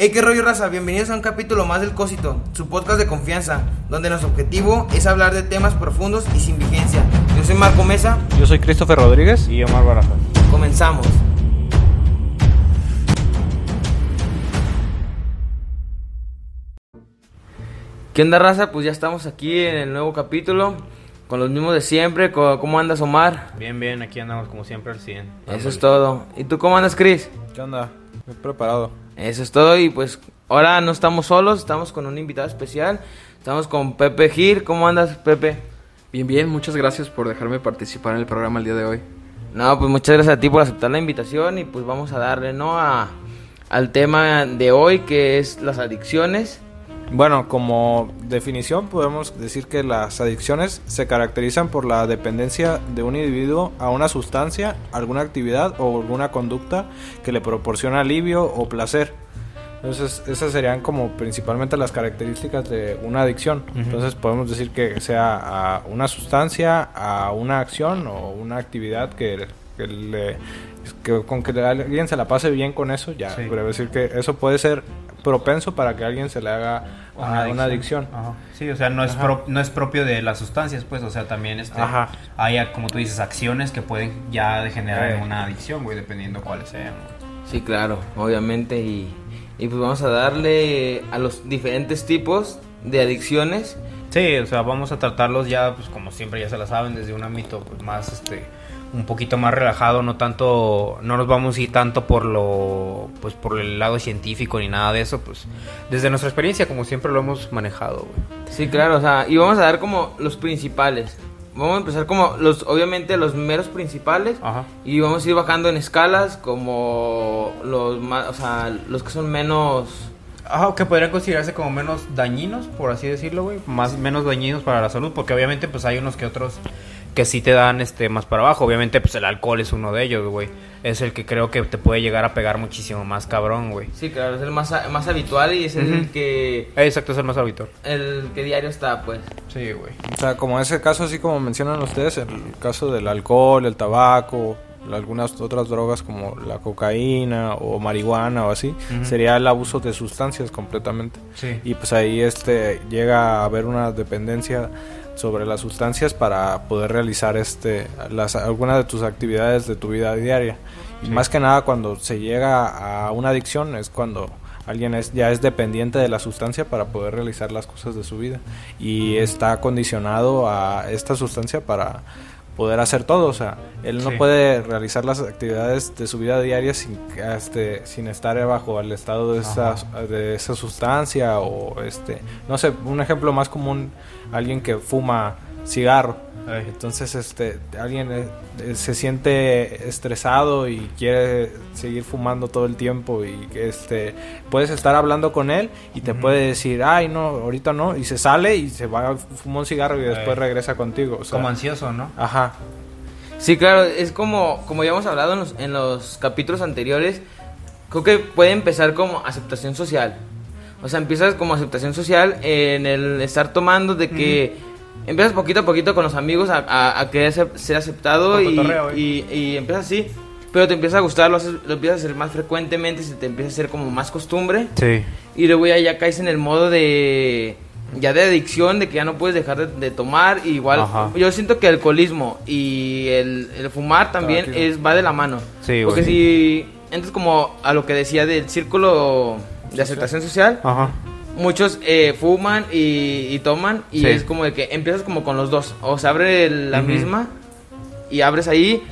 Hey, qué rollo raza, bienvenidos a un capítulo más del Cósito, su podcast de confianza, donde nuestro objetivo es hablar de temas profundos y sin vigencia. Yo soy Marco Mesa, Yo soy Christopher Rodríguez y Omar Barajas. comenzamos. ¿Qué onda raza? Pues ya estamos aquí en el nuevo capítulo, con los mismos de siempre. ¿Cómo andas Omar? Bien, bien, aquí andamos como siempre al 100. Eso es todo. ¿Y tú cómo andas Chris? ¿Qué onda? Me he preparado. Eso es todo y pues ahora no estamos solos, estamos con un invitado especial. Estamos con Pepe Gil. ¿Cómo andas Pepe? Bien, bien, muchas gracias por dejarme participar en el programa el día de hoy. No, pues muchas gracias a ti por aceptar la invitación y pues vamos a darle, ¿no? A, al tema de hoy que es las adicciones. Bueno, como definición podemos decir que las adicciones se caracterizan por la dependencia de un individuo a una sustancia, alguna actividad o alguna conducta que le proporciona alivio o placer. Entonces, esas serían como principalmente las características de una adicción. Entonces, podemos decir que sea a una sustancia, a una acción o una actividad que, que le- que con que alguien se la pase bien con eso, ya. Sí. Podría decir que eso puede ser propenso para que alguien se le haga una adicción. Ajá. Sí, o sea, no es, pro- no es propio de las sustancias, pues, o sea, también este, Ajá. hay, como tú dices, acciones que pueden ya degenerar en Eh. una adicción, güey, dependiendo cuáles sean. Sí, claro, obviamente. Y, y pues vamos a darle a los diferentes tipos de adicciones. Sí, o sea, vamos a tratarlos ya, pues como siempre ya se la saben, desde un ámbito pues, más, este, un poquito más relajado, no tanto, no nos vamos a ir tanto por lo, pues por el lado científico ni nada de eso, pues desde nuestra experiencia, como siempre lo hemos manejado, güey. Sí, claro, o sea, y vamos a dar como los principales. Vamos a empezar como los, obviamente, los meros principales. Ajá. Y vamos a ir bajando en escalas como los más, o sea, los que son menos... Ajá, que podrían considerarse como menos dañinos, por así decirlo, güey. Más, menos dañinos para la salud, porque obviamente pues hay unos que otros que sí te dan este más para abajo. Obviamente pues el alcohol es uno de ellos, güey. Es el que creo que te puede llegar a pegar muchísimo más cabrón, güey. Sí, claro, es el más, más habitual y es el que... Exacto, es el más habitual. El que diario está, pues. Sí, güey. O sea, como ese caso, así como mencionan ustedes, el caso del alcohol, el tabaco, algunas otras drogas como la cocaína o marihuana o así, sería el abuso de sustancias completamente. Sí. Y pues ahí este llega a haber una dependencia sobre las sustancias para poder realizar este las algunas de tus actividades de tu vida diaria. Y más que nada cuando se llega a una adicción es cuando alguien es ya es dependiente de la sustancia para poder realizar las cosas de su vida. Y está condicionado a esta sustancia para poder hacer todo, o sea, él no Sí. puede realizar las actividades de su vida diaria sin este sin estar bajo el estado de esa, de esa sustancia o este, no sé, un ejemplo más común, alguien que fuma cigarro. Ay. Entonces, este, alguien eh, eh, se siente estresado y quiere seguir fumando todo el tiempo y que, este, puedes estar hablando con él y te puede decir, ay, no, ahorita no, y se sale y se va, fuma un cigarro y después Ay. regresa contigo. o sea, Como ansioso, ¿no? Ajá. Sí, claro, es como, como ya hemos hablado en los, en los capítulos anteriores, creo que puede empezar como aceptación social. O sea, empiezas como aceptación social en el estar tomando de que empiezas poquito a poquito con los amigos a, a- a querer ser, ser aceptado y, ¿eh? y, y empiezas así, pero te empieza a gustar, lo, haces- lo empiezas a hacer más frecuentemente, se te empieza a hacer como más costumbre Sí. y luego ya, ya caes en el modo de ya de adicción, de que ya no puedes dejar de, de tomar. y igual, Ajá. yo siento que el alcoholismo y el, el fumar también Tabaquismo. es va de la mano. Sí, Porque si entras como a lo que decía del círculo de aceptación social, Ajá. Muchos eh, fuman y, y toman y Sí. es como de que empiezas como con los dos. O se abre la misma y abres ahí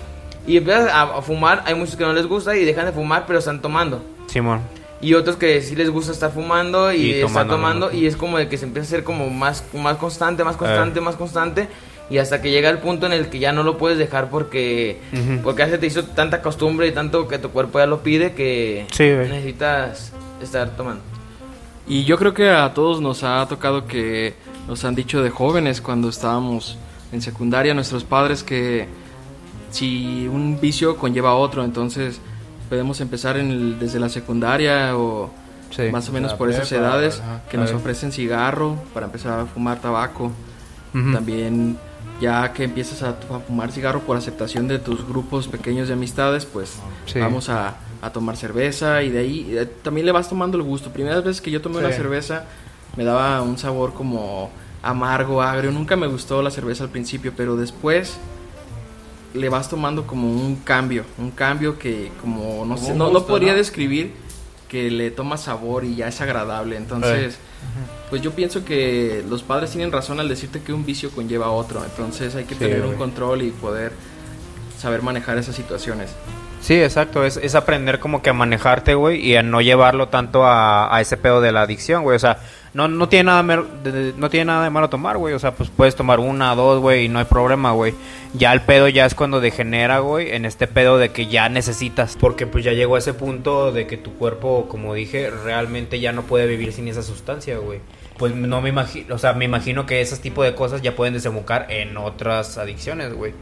y empiezas a, fumar. Hay muchos que no les gusta y dejan de fumar, pero están tomando. Simón. Y otros que sí les gusta estar fumando y, Y estar tomando y es como de que se empieza a hacer como más, más constante, más constante, más constante y hasta que llega el punto en el que ya no lo puedes dejar porque porque ya se te hizo tanta costumbre y tanto que tu cuerpo ya lo pide que Sí, necesitas estar tomando. Y yo creo que a todos nos ha tocado que nos han dicho de jóvenes cuando estábamos en secundaria nuestros padres que si un vicio conlleva otro, entonces podemos empezar en el- desde la secundaria o Sí. más o menos por esas prepa, edades ajá. que nos ofrecen cigarro para empezar a fumar tabaco. Ujú. También ya que empiezas a, a fumar cigarro por aceptación de tus grupos pequeños de amistades, pues Sí. vamos a a tomar cerveza y de ahí eh, también le vas tomando el gusto. Primeras veces que yo tomé una cerveza me daba un sabor como amargo, agrio. Nunca me gustó la cerveza al principio, pero después le vas tomando como un cambio, un cambio que como no Como sé, no, podría ¿no? describir que le toma sabor y ya es agradable. Entonces, pues yo pienso que los padres tienen razón al decirte que un vicio conlleva otro. Entonces hay que Sí, tener un control y poder saber manejar esas situaciones. Sí, exacto, es, es aprender como que a manejarte, güey, y a no llevarlo tanto a, a ese pedo de la adicción, güey, o sea, no, no tiene nada de, de- no tiene nada de malo tomar, güey, o sea, pues puedes tomar una, dos, güey, y no hay problema, güey. Ya el pedo ya es cuando degenera, güey, en este pedo de que ya necesitas, porque pues ya llegó a ese punto de que tu cuerpo, como dije, realmente ya no puede vivir sin esa sustancia, güey. Pues no me imagino, o sea, me imagino que ese tipo de cosas ya pueden desembocar en otras adicciones, güey.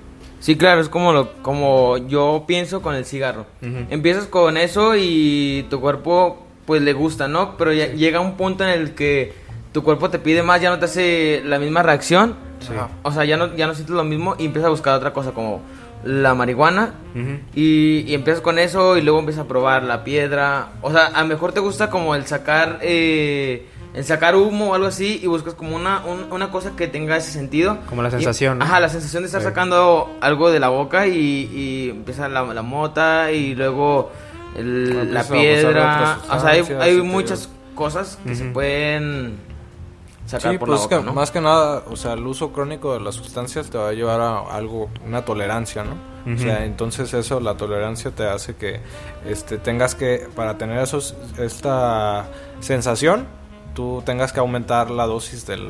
Sí, claro, es como lo como yo pienso con el cigarro. Empiezas con eso y tu cuerpo pues le gusta, ¿no? Pero ya llega un punto en el que tu cuerpo te pide más, ya no te hace la misma reacción. Sí. O sea, ya no, ya no sientes lo mismo y empiezas a buscar otra cosa como la marihuana. Y, y empiezas con eso y luego empiezas a probar la piedra. O sea, a lo mejor te gusta como el sacar eh, el sacar humo o algo así y buscas como una, un- una cosa que tenga ese sentido. Como la Y- sensación, ¿no? ajá, la sensación de estar Sí. sacando algo de la boca y, y empieza la, la mota y luego el- Ah, la empiezas a abusar de piedra. O sea, hay, hay muchas cosas que se pueden sacar Sí, por pues la es que boca, ¿no? más que nada, o sea, el uso crónico de las sustancias te va a llevar a algo, una tolerancia, ¿no? O sea, entonces eso, la tolerancia te hace que este, tengas que, para tener esos, esta sensación, tú tengas que aumentar la dosis del,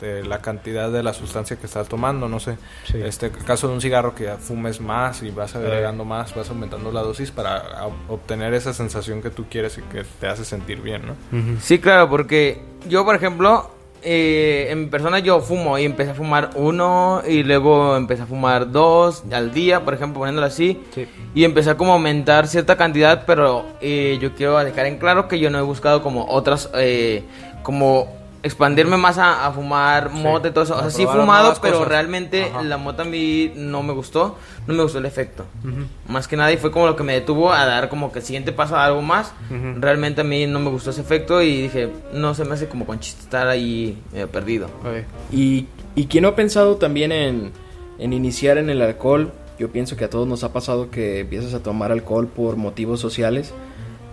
de la cantidad de la sustancia que estás tomando, no sé. Sí. Este caso de un cigarro que ya fumes más y vas agregando más, vas aumentando la dosis para a- obtener esa sensación que tú quieres y que te hace sentir bien, ¿no? Sí, claro, porque yo, por ejemplo, eh, en persona yo fumo y empecé a fumar uno y luego empecé a fumar dos al día, por ejemplo, poniéndolo así. Sí. Y empecé a como aumentar cierta cantidad, pero eh, yo quiero dejar en claro que yo no he buscado como otras, eh, como expandirme más a, a fumar mota y todo eso. O sea, sí he fumado, pero cosas. realmente Ajá. la mota a mí no me gustó, no me gustó el efecto. Más que nada y fue como lo que me detuvo a dar como que el siguiente paso a algo más. Realmente a mí no me gustó ese efecto y dije, no se me hace como con chiste estar ahí medio perdido. Y, y quien no ha pensado también en, en iniciar en el alcohol, yo pienso que a todos nos ha pasado que empiezas a tomar alcohol por motivos sociales.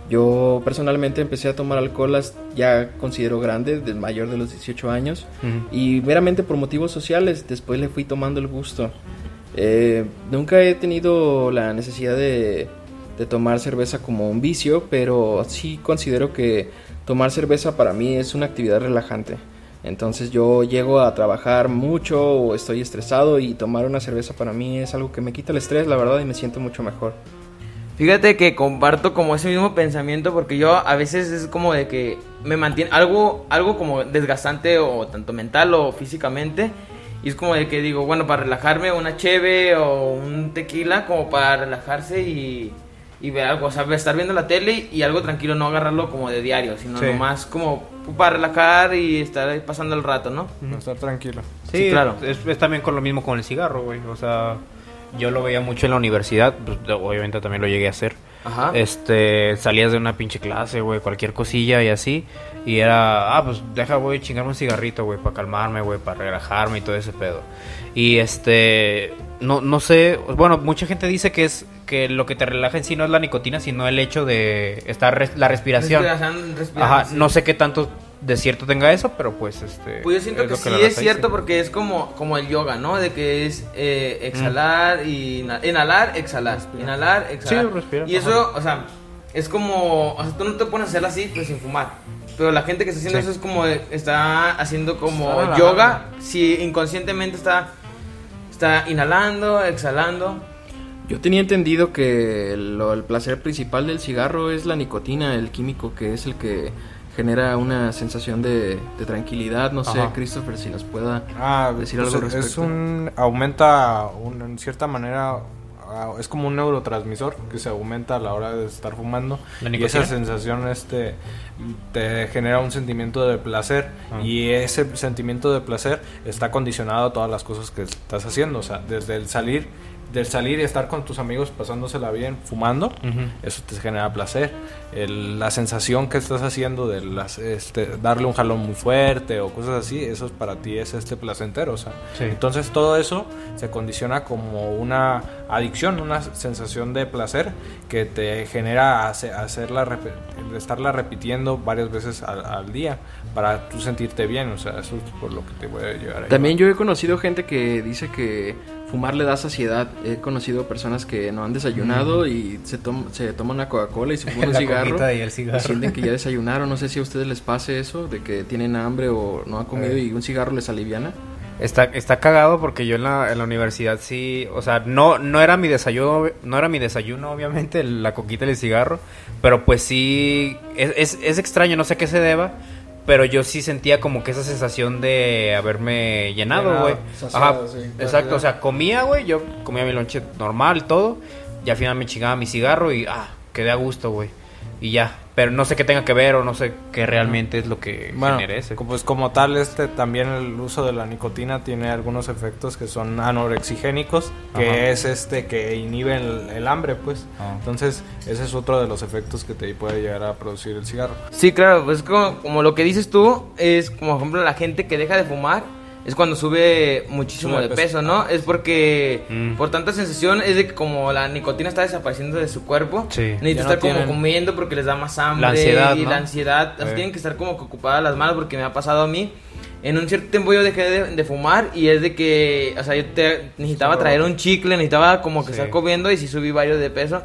Yo personalmente empecé a tomar alcohol ya considero grande, del mayor de los 18 años, Ujú. y meramente por motivos sociales. Después le fui tomando el gusto. Eh, nunca he tenido la necesidad de, de tomar cerveza como un vicio, pero sí considero que tomar cerveza para mí es una actividad relajante. Entonces yo llego a trabajar mucho o estoy estresado y tomar una cerveza para mí es algo que me quita el estrés, la verdad, y me siento mucho mejor. Fíjate que comparto como ese mismo pensamiento porque yo a veces es como de que me mantiene algo, algo como desgastante o tanto mental o físicamente. Y es como de que digo, bueno, para relajarme una cheve o un tequila como para relajarse y, y ver algo, o sea, estar viendo la tele y algo tranquilo, no agarrarlo como de diario, sino Sí. nomás como para relajar y estar ahí pasando el rato, ¿no? Estar tranquilo. Sí, Sí, claro. Es, es también con lo mismo con el cigarro, güey. O sea, yo lo veía mucho en la universidad. pues, obviamente también lo llegué a hacer. Ajá. Este, salías de una pinche clase, güey, cualquier cosilla y así. Y era, ah, pues deja, güey, chingarme un cigarrito, güey, para calmarme, güey, para relajarme y todo ese pedo. Y este, no, no sé, bueno, mucha gente dice que es que lo que te relaja en sí no es la nicotina, sino el hecho de estar res- la respiración. Respiración, respiración, Ajá, sí. no sé qué tanto de cierto tenga eso, pero pues este. Pues yo siento es que sí es cierto dice. porque es como, como el yoga, ¿no? De que es eh, exhalar y inhalar, exhalar, inhalar, exhalar. Sí, respirar, Y eso, o sea, es como, o sea, tú no te pones a hacerlo así, pues sin fumar. Pero la gente que está haciendo Sí. eso es como, está haciendo como Está yoga, si inconscientemente está, está inhalando, exhalando. Yo tenía entendido que lo- el placer principal del cigarro es la nicotina, el químico que es el que genera una sensación de, de tranquilidad. No sé, Ajá. Christopher, si nos pueda Ah, decir pues algo al es respecto. un aumenta un- en cierta manera ah, es como un neurotransmisor que se aumenta a la hora de estar fumando ¿La y esa sensación este te genera un sentimiento de placer Ah. y ese sentimiento de placer está condicionado a todas las cosas que estás haciendo, o sea, desde el salir del salir y estar con tus amigos pasándosela bien, fumando, Ujú. eso te genera placer. El- la sensación que estás haciendo de las, este, darle un jalón muy fuerte o cosas así, eso para ti es este placentero. O sea. Sí. Entonces todo eso se condiciona como una adicción, una sensación de placer que te genera hace- hacerla, estarla repitiendo varias veces al, al día para tú sentirte bien. O sea, eso es por lo que te voy a llegar a También yo he conocido gente que dice que fumar le da saciedad. He conocido personas que no han desayunado y se, tom- se toman una Coca-Cola y se fuman un cigarro. y el cigarro. y sienten que ya desayunaron. No sé si a ustedes les pase eso, de que tienen hambre o no han comido Eh. y un cigarro les aliviana. Está, está cagado porque yo en la, en la universidad sí, o sea, no, no era mi desayuno, no era mi desayuno, obviamente, la coquita y el cigarro, pero pues sí, es, es, es extraño, no sé qué se deba, pero yo sí sentía como que esa sensación de haberme llenado, güey. Ajá, sí. exacto, o sea, comía, güey, yo comía mi lonche normal, todo, y al final me chingaba mi cigarro y, ah, quedé a gusto, güey, y ya, pero no sé qué tenga que ver o no sé qué realmente es lo que Bueno, ese. co- pues como tal, este también el uso de la nicotina tiene algunos efectos que son anorexigénicos, que Ajá. es este que inhibe el, el hambre, pues. Ah. Entonces, ese es otro de los efectos que te puede llegar a producir el cigarro. Sí, claro, pues como, como lo que dices tú, es como por ejemplo la gente que deja de fumar, es cuando sube muchísimo Sube de peso, peso. ¿no? Es porque Mm. por tanta sensación es de que como la nicotina está desapareciendo de su cuerpo, Sí. necesitan Ya no estar como comiendo porque les da más hambre La ansiedad, y ¿no? la ansiedad, o sea, Sí. tienen que estar como que ocupadas las manos porque me ha pasado a mí. En un cierto tiempo yo dejé de, de fumar y es de que, o sea, yo te- necesitaba Solo- traer un chicle, necesitaba como que Sí. estar comiendo y sí subí varios de peso.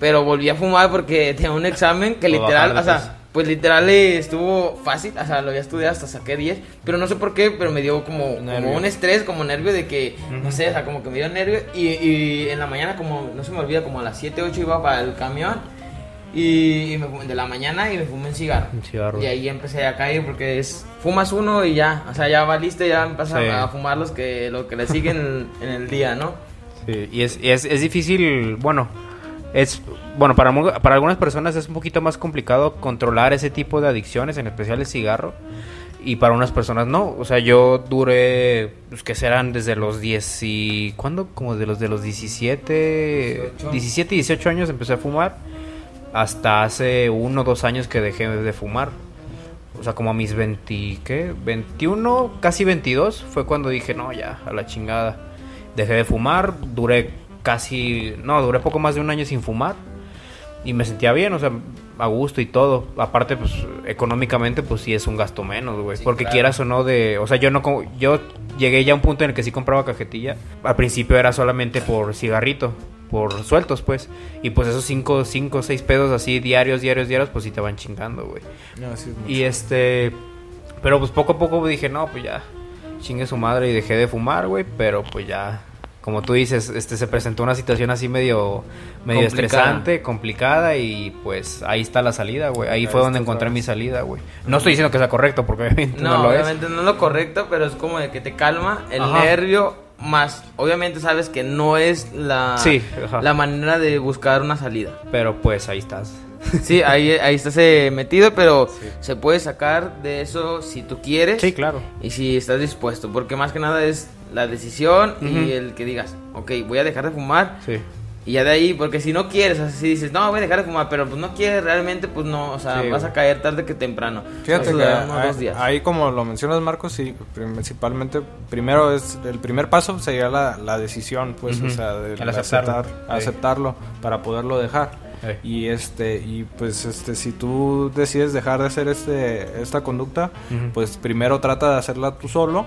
Pero volví a fumar porque tenía un examen que literal, o sea, peso. Pues literal eh, estuvo fácil, o sea, lo había estudiado hasta saqué 10, pero no sé por qué, pero me dio como, como un estrés, como nervio de que, no sé, o sea, como que me dio nervio y, y en la mañana como, no se me olvida, como a las 7, 8 iba para el camión y, y me fumé- de la mañana y me fumé un cigarro. Un cigarro. Y ahí empecé a caer porque es, fumas uno y ya, o sea, ya valiste, ya empiezas Sí. a fumar los que, lo que le siguen en el día, ¿no? Sí, y es, y es, es difícil, bueno, es bueno para, para algunas personas es un poquito más complicado controlar ese tipo de adicciones, en especial el cigarro, y para unas personas no. O sea, yo duré, pues que serán desde los 10 y... ¿Cuándo? Como de los de los 17, 18. 17, 18 años empecé a fumar, hasta hace uno o dos años que dejé de fumar. O sea, como a mis 20, ¿qué? 21, casi 22 fue cuando dije, no, ya, a la chingada. Dejé de fumar, duré casi, no, duré poco más de un año sin fumar. Y me sentía bien, o sea, a gusto y todo. Aparte, pues, económicamente, pues sí es un gasto menos, güey. Sí, Porque claro. quieras o no de... O sea, yo no... Yo llegué ya a un punto en el que sí compraba cajetilla. Al principio era solamente por cigarrito. Por sueltos, pues. Y pues esos 5, 5, 6 pedos así diarios, diarios, diarios, pues sí te van chingando, güey. No, es mucho. Y este. Pero pues poco a poco dije, no, pues ya. Chingue su madre y dejé de fumar, güey. Pero pues ya. Como tú dices, este se presentó una situación así medio. medio Complicada. estresante, complicada. Y pues ahí está la salida, güey. Ahí Ahí fue donde encontré ¿sabes? mi salida, güey. No estoy diciendo que sea correcto, porque obviamente no, No, lo es. obviamente no es lo correcto, pero es como de que te calma el Ajá. nervio, más obviamente sabes que no es la, Sí, la manera de buscar una salida. Pero pues ahí estás. Sí, ahí, ahí estás eh, metido, pero se puede sacar de eso si tú quieres Sí, claro. y si estás dispuesto, porque más que nada es la decisión y el que digas, ok, voy a dejar de fumar Sí. y ya de ahí, porque si no quieres, así dices, no, voy a dejar de fumar, pero pues no quieres realmente, pues no, o sea, Sí, vas güey. a caer tarde que temprano. Fíjate que ahí, dos días. ahí como lo mencionas Marcos, sí, principalmente, primero es, el primer paso sería la, la decisión, pues, o sea, de El aceptarlo. aceptar, Sí. aceptarlo para poderlo dejar. Sí. Y este, y pues este, si tú decides dejar de hacer este, esta conducta, pues primero trata de hacerla tú solo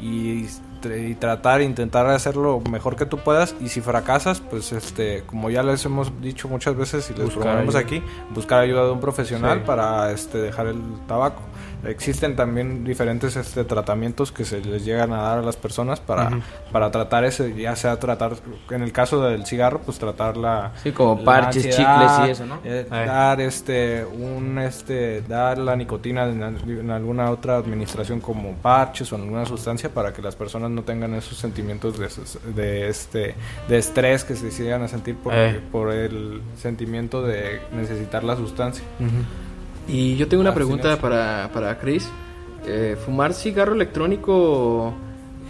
y, y tratar, intentar hacerlo mejor que tú puedas y si fracasas, pues este, como ya les hemos dicho muchas veces y les Buscar promovemos ayuda. aquí, buscar ayuda de un profesional Sí. para este dejar el tabaco. Existen también diferentes este, tratamientos que se les llegan a dar a las personas para, para tratar ese, ya sea tratar, en el caso del cigarro, pues tratar la... Sí, como la parches, ansiedad, chicles y eso, ¿no? eh, Ahí. dar este un este dar la nicotina en, al- en alguna otra administración como parches o en alguna sustancia para que las personas no tengan esos sentimientos de, de este de estrés que se llegan a sentir por, Eh. por el sentimiento de necesitar la sustancia. Ujú. Y yo tengo una pregunta para, para Chris. Eh, ¿Fumar cigarro electrónico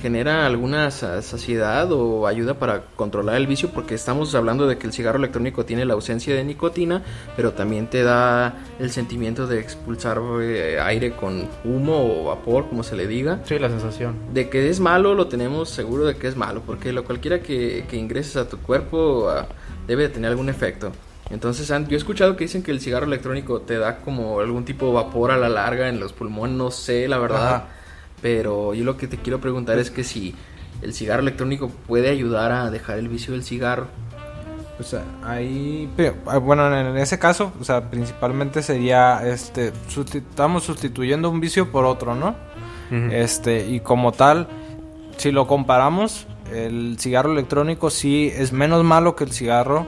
genera alguna sa- saciedad o ayuda para controlar el vicio porque estamos hablando de que el cigarro electrónico tiene la ausencia de nicotina, pero también te da el sentimiento de expulsar eh, aire con humo o vapor, como se le diga. Sí, la sensación. De que es malo, lo tenemos seguro de que es malo, porque lo cualquiera que, que ingreses a tu cuerpo ah, debe de tener algún efecto. Entonces, yo he escuchado que dicen que el cigarro electrónico te da como algún tipo de vapor a la larga en los pulmones, no sé, la verdad. Ajá. Pero yo lo que te quiero preguntar es que si el cigarro electrónico puede ayudar a dejar el vicio del cigarro. O sea, ahí, ah, bueno, en ese caso, o sea, principalmente sería, este, susti- estamos sustituyendo un vicio por otro, ¿no? Este, y como tal, si lo comparamos, el cigarro electrónico sí es menos malo que el cigarro,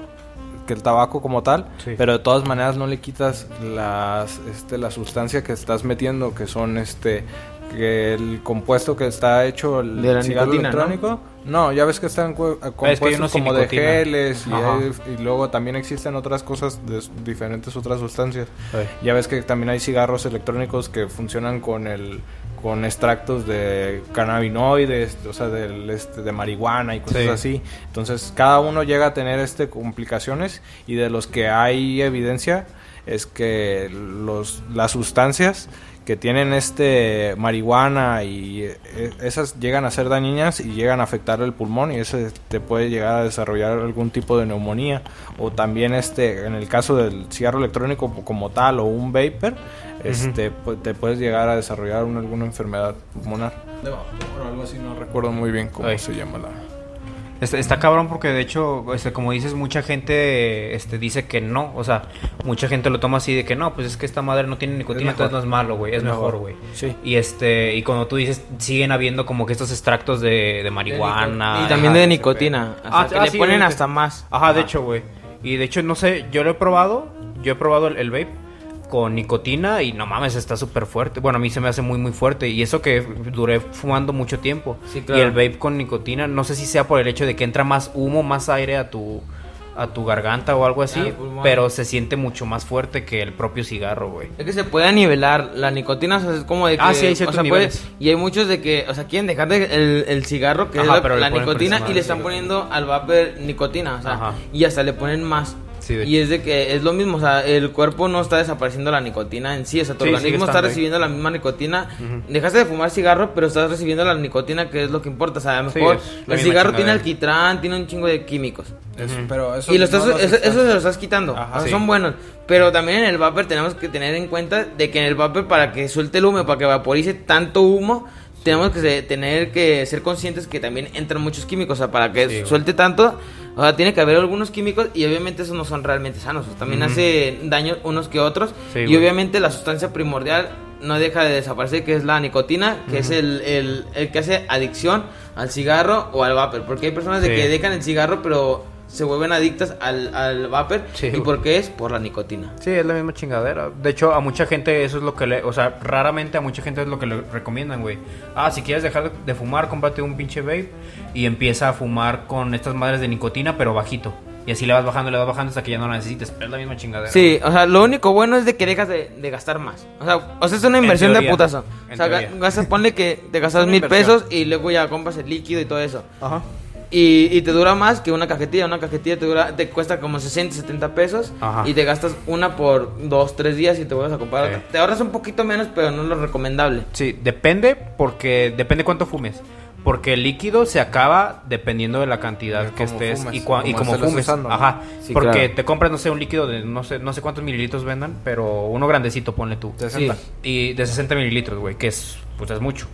que el tabaco como tal, Sí. pero de todas maneras no le quitas las, este, la sustancia que estás metiendo, que son, este, que el compuesto que está hecho el De cigarro electrónico. ¿no? ya ves que están cu- compuestos como de geles y, hay- y luego también existen otras cosas de diferentes otras sustancias. Sí. Ya ves que también hay cigarros electrónicos que funcionan con el con extractos de cannabinoides, o sea, del, este, de marihuana y cosas Sí. así. Entonces, cada uno llega a tener este complicaciones y de los que hay evidencia es que los las sustancias que tienen este marihuana y eh, esas llegan a ser dañinas y llegan a afectar el pulmón y eso te puede llegar a desarrollar algún tipo de neumonía o también este en el caso del cigarro electrónico como tal o un vapor este pu- te puedes llegar a desarrollar una- alguna enfermedad pulmonar de vapor o algo así no recuerdo muy bien cómo Ay. se llama la Está, está cabrón porque de hecho, este, como dices, mucha gente este, dice que no. O sea, mucha gente lo toma así de que no, pues es que esta madre no tiene nicotina, entonces no es malo, güey. Es, Es mejor, güey. Sí. Y este, y cuando tú dices, siguen habiendo como que estos extractos de, de marihuana. Y también ajá, de nicotina. pedo. hasta Ah, que ah, le sí, ponen hasta más. Ajá, de hecho, güey. Y de hecho, no sé, yo lo he probado. Yo he probado el, el vape con nicotina y no mames, está súper fuerte. Bueno, a mí se me hace muy, muy fuerte. Y eso que duré fumando mucho tiempo. Sí, claro. Y el vape con nicotina, no sé si sea por el hecho de que entra más humo, más aire a tu a tu garganta o algo así, pero se siente mucho más fuerte que el propio cigarro, güey. Es que se puede nivelar la nicotina, o sea, es como de que... Ah, sí, hay o puede- y hay muchos de que, o sea, quieren dejar de el, el cigarro, que Ajá, es la, pero la nicotina, y le están poniendo al vapor nicotina, o sea, Ajá. y hasta le ponen más. Sí, de y es de que es lo mismo, o sea, el cuerpo no está desapareciendo la nicotina en sí, o sea, tu Sí, organismo está ahí. recibiendo la misma nicotina. Dejaste de fumar cigarro, pero estás recibiendo la nicotina, que es lo que importa, o sea, a lo Sí, mejor el cigarro tiene alquitrán, tiene un chingo de químicos. Eso, pero eso Y lo estás, no los eso, estás- eso se lo estás quitando. Ajá, O sea, sí. Son buenos. Pero también en el vapor tenemos que tener en cuenta de que en el vapor para que suelte el humo, para que vaporice tanto humo, tenemos que tener que ser conscientes que también entran muchos químicos. O sea, para que Sí, güey. suelte tanto, o sea, tiene que haber algunos químicos y obviamente esos no son realmente sanos. O sea, también hace daño unos que otros. Sí, y güey. obviamente la sustancia primordial no deja de desaparecer, que es la nicotina, que es el, el, el que hace adicción al cigarro o al vapor. Porque hay personas de que dejan el cigarro, pero se vuelven adictas al, al vapor. Sí, ¿Y güey. por qué es? Por la nicotina. Sí, es la misma chingadera. De hecho, a mucha gente eso es lo que le... O sea, raramente a mucha gente es lo que le recomiendan, güey. Ah, si quieres dejar de- fumar, cómprate un pinche vape y empieza a fumar con estas madres de nicotina, pero bajito. Y así le vas bajando, le vas bajando hasta que ya no la necesites. Pero es la misma chingadera. Sí, o sea, lo único bueno es de que dejas de, de gastar más. O sea, o sea, es una inversión de putazo. O sea, gastas, ponle que te gastas mil inversión. pesos y luego ya compras el líquido y todo eso. Ajá. Y, y te dura más que una cajetilla. Una cajetilla te, dura, te cuesta como 60, 70 pesos. Ajá. Y te gastas una por dos, tres días y te vuelves a comprar Sí. otra. Te ahorras un poquito menos, pero no es lo recomendable. Sí, depende porque depende cuánto fumes. Porque el líquido se acaba dependiendo de la cantidad que estés fumes, y, cua- y cómo cómo estés fumes. usando, ¿no? Ajá. Sí, porque claro. te compras, no sé, un líquido de no sé, no sé cuántos mililitros vendan, pero uno grandecito, ponle tú. 60. Sí. Y de 60 mililitros, güey, que es, pues es mucho.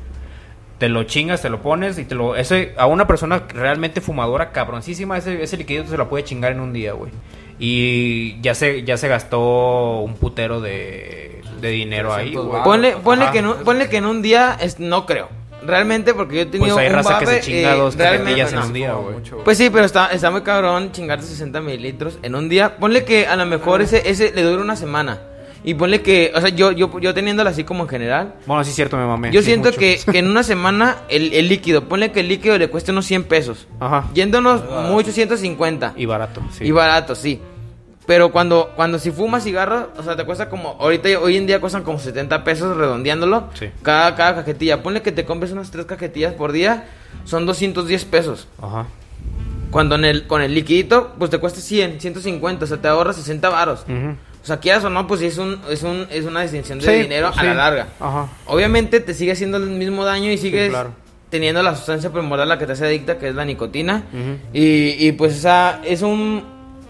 Te lo chingas, te lo pones y te lo... Ese, a una persona realmente fumadora, cabroncísima, ese, ese liquidito se lo puede chingar en un día, güey. Y ya se, ya se gastó un putero de, de dinero ahí, 300 güey. Ponle, ponle, Ajá. que en un, ponle que en un día es, no creo. Realmente, porque yo he tenido Pues hay un raza que se chinga eh, dos cajetillas en un día, güey. Pues sí, pero está, está muy cabrón chingarte 60 mililitros en un día. Ponle que a lo mejor ese, ese le dura una semana. Y ponle que, o sea, yo, yo, yo teniéndolo así como en general, Bueno, sí es cierto, me mamé. yo sí, siento mucho. que, que en una semana el, el líquido, ponle que el líquido le cueste unos 100 pesos. Ajá. Yéndonos mucho, 150. Y barato, sí. Y barato, sí. Pero cuando, cuando si fumas cigarros, o sea, te cuesta como, ahorita hoy en día cuestan como 70 pesos redondeándolo. Sí. Cada, cada cajetilla. Ponle que te compres unas tres cajetillas por día, son 210 pesos. Ajá. Cuando en el, con el liquidito, pues te cuesta 100, 150, o sea, te ahorras 60 varos. Ujú. O sea, quieras o no, pues sí es, un, es, un, es una distinción de Sí, dinero a la larga. Ajá. Obviamente te sigue haciendo el mismo daño y sigues claro. teniendo la sustancia primordial la que te hace adicta, que es la nicotina. Ujú. y, y, pues esa es un...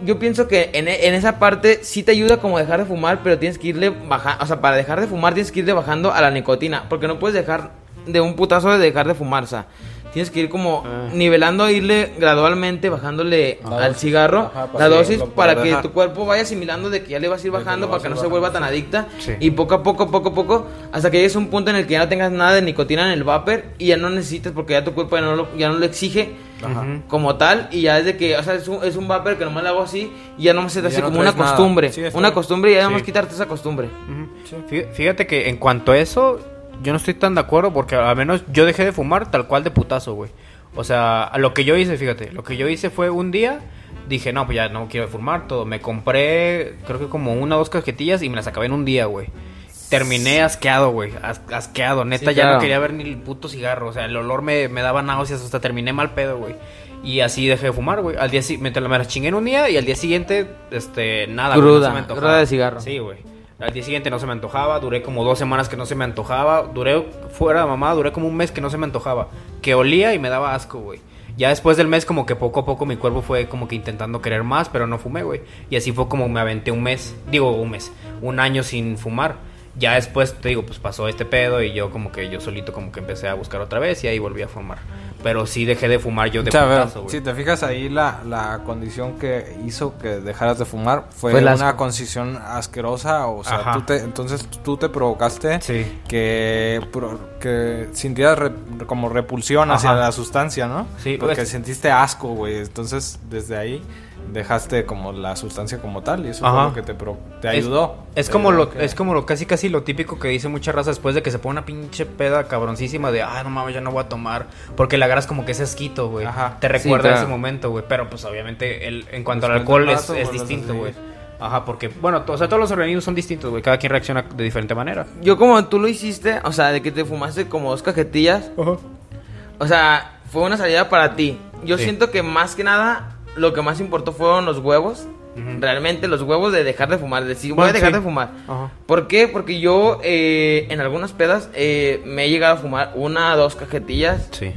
Yo pienso que en, en esa parte sí te ayuda como dejar de fumar, pero tienes que irle bajando... O sea, para dejar de fumar tienes que irle bajando a la nicotina, porque no puedes dejar de un putazo de dejar de fumar, o sea... Tienes que ir como Ah. nivelando, irle gradualmente bajándole La al dosis. cigarro Ajá, la dosis lo para que dejar. tu cuerpo vaya asimilando de que ya le vas a ir bajando lo para que a no se vuelva bajando, tan sí. adicta Sí. y poco a poco, poco a poco, hasta que llegues a un punto en el que ya no tengas nada de nicotina en el vapor y ya no necesites porque ya tu cuerpo ya no lo, ya no lo exige Ajá. Como tal y ya es de que, o sea, es un, es un vapor que nomás le hago así y ya no se te Y ya hace no como una costumbre, Sí, una bien. costumbre y ya nada más Sí. quitarte esa costumbre. Fí- Fíjate que en cuanto a eso, yo no estoy tan de acuerdo porque al menos yo dejé de fumar tal cual de putazo, güey. O sea, lo que yo hice, fíjate, lo que yo hice fue un día, dije, no, pues ya no quiero fumar todo. Me compré, creo que como una o dos cajetillas y me las acabé en un día, güey. Terminé asqueado, güey. as- asqueado. Neta, Sí, ya claro. no quería ver ni el puto cigarro. O sea, el olor me, me daba náuseas. Hasta terminé mal pedo, güey. Y así dejé de fumar, güey. Al día siguiente me las chingué en un día y al día siguiente, este, nada. Cruda, cruda de cigarro. Sí, güey. Al día siguiente no se me antojaba. Duré como dos semanas que no se me antojaba. Duré, fuera de mamá, duré como un mes que no se me antojaba. Que olía y me daba asco, güey. Ya después del mes, como que poco a poco mi cuerpo fue como que intentando querer más, pero no fumé, güey. Y así fue como me aventé un mes, digo un mes, un año sin fumar. Ya después, te digo, pues pasó este pedo y yo como que yo solito como que empecé a buscar otra vez y ahí volví a fumar. Pero sí dejé de fumar yo de O sea, ver, putazo, güey. si te fijas ahí, la, la condición que hizo que dejaras de fumar fue, una asco. condición asquerosa. O sea, Ajá. tú te, entonces tú te provocaste Sí. que, pro- que sintieras re- como repulsión hacia la sustancia, ¿no? Sí, porque pues- sentiste asco, güey. Entonces, desde ahí dejaste como la sustancia como tal y eso Ajá. fue lo que te, pro- te Es- ayudó. Es, Te como ayudó lo, que- es como lo casi casi lo típico que dice mucha raza después de que se pone una pinche peda cabroncísima de ay no mames ya no voy a tomar. Porque le agarras como que ese asquito, güey. Ajá. Te Sí, recuerda claro. ese momento, güey. Pero pues obviamente el, en cuanto al alcohol es, distinto, güey. Ajá, porque, bueno, o sea, todos los organismos son distintos, güey. Cada quien reacciona de diferente manera. Yo como tú lo hiciste, o sea, de que te fumaste como dos cajetillas, o sea, fue una salida para ti. Yo Sí. siento que más que nada, lo que más importó fueron los huevos. Realmente los huevos de dejar de fumar, de decir, voy a dejar sí. de fumar. Ajá. ¿Por qué? Porque yo eh, en algunas pedas eh, me he llegado a fumar una o dos cajetillas Sí.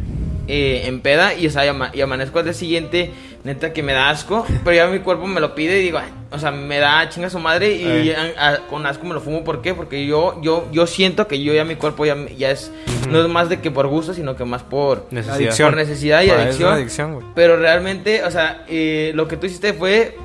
Eh, en peda y, o sea, y, ama- y amanezco al día siguiente, neta que me da asco, pero ya mi cuerpo me lo pide y digo, "Ay", o sea, me da chinga su madre y Eh. a- a- con asco me lo fumo. ¿Por qué? Porque yo, yo, yo siento que yo ya mi cuerpo ya, ya es, no es más de que por gusto, sino que más por, Necesidad. Adicción. por necesidad y es adicción. una adicción, güey. Pero realmente, o sea, eh, lo que tú hiciste fue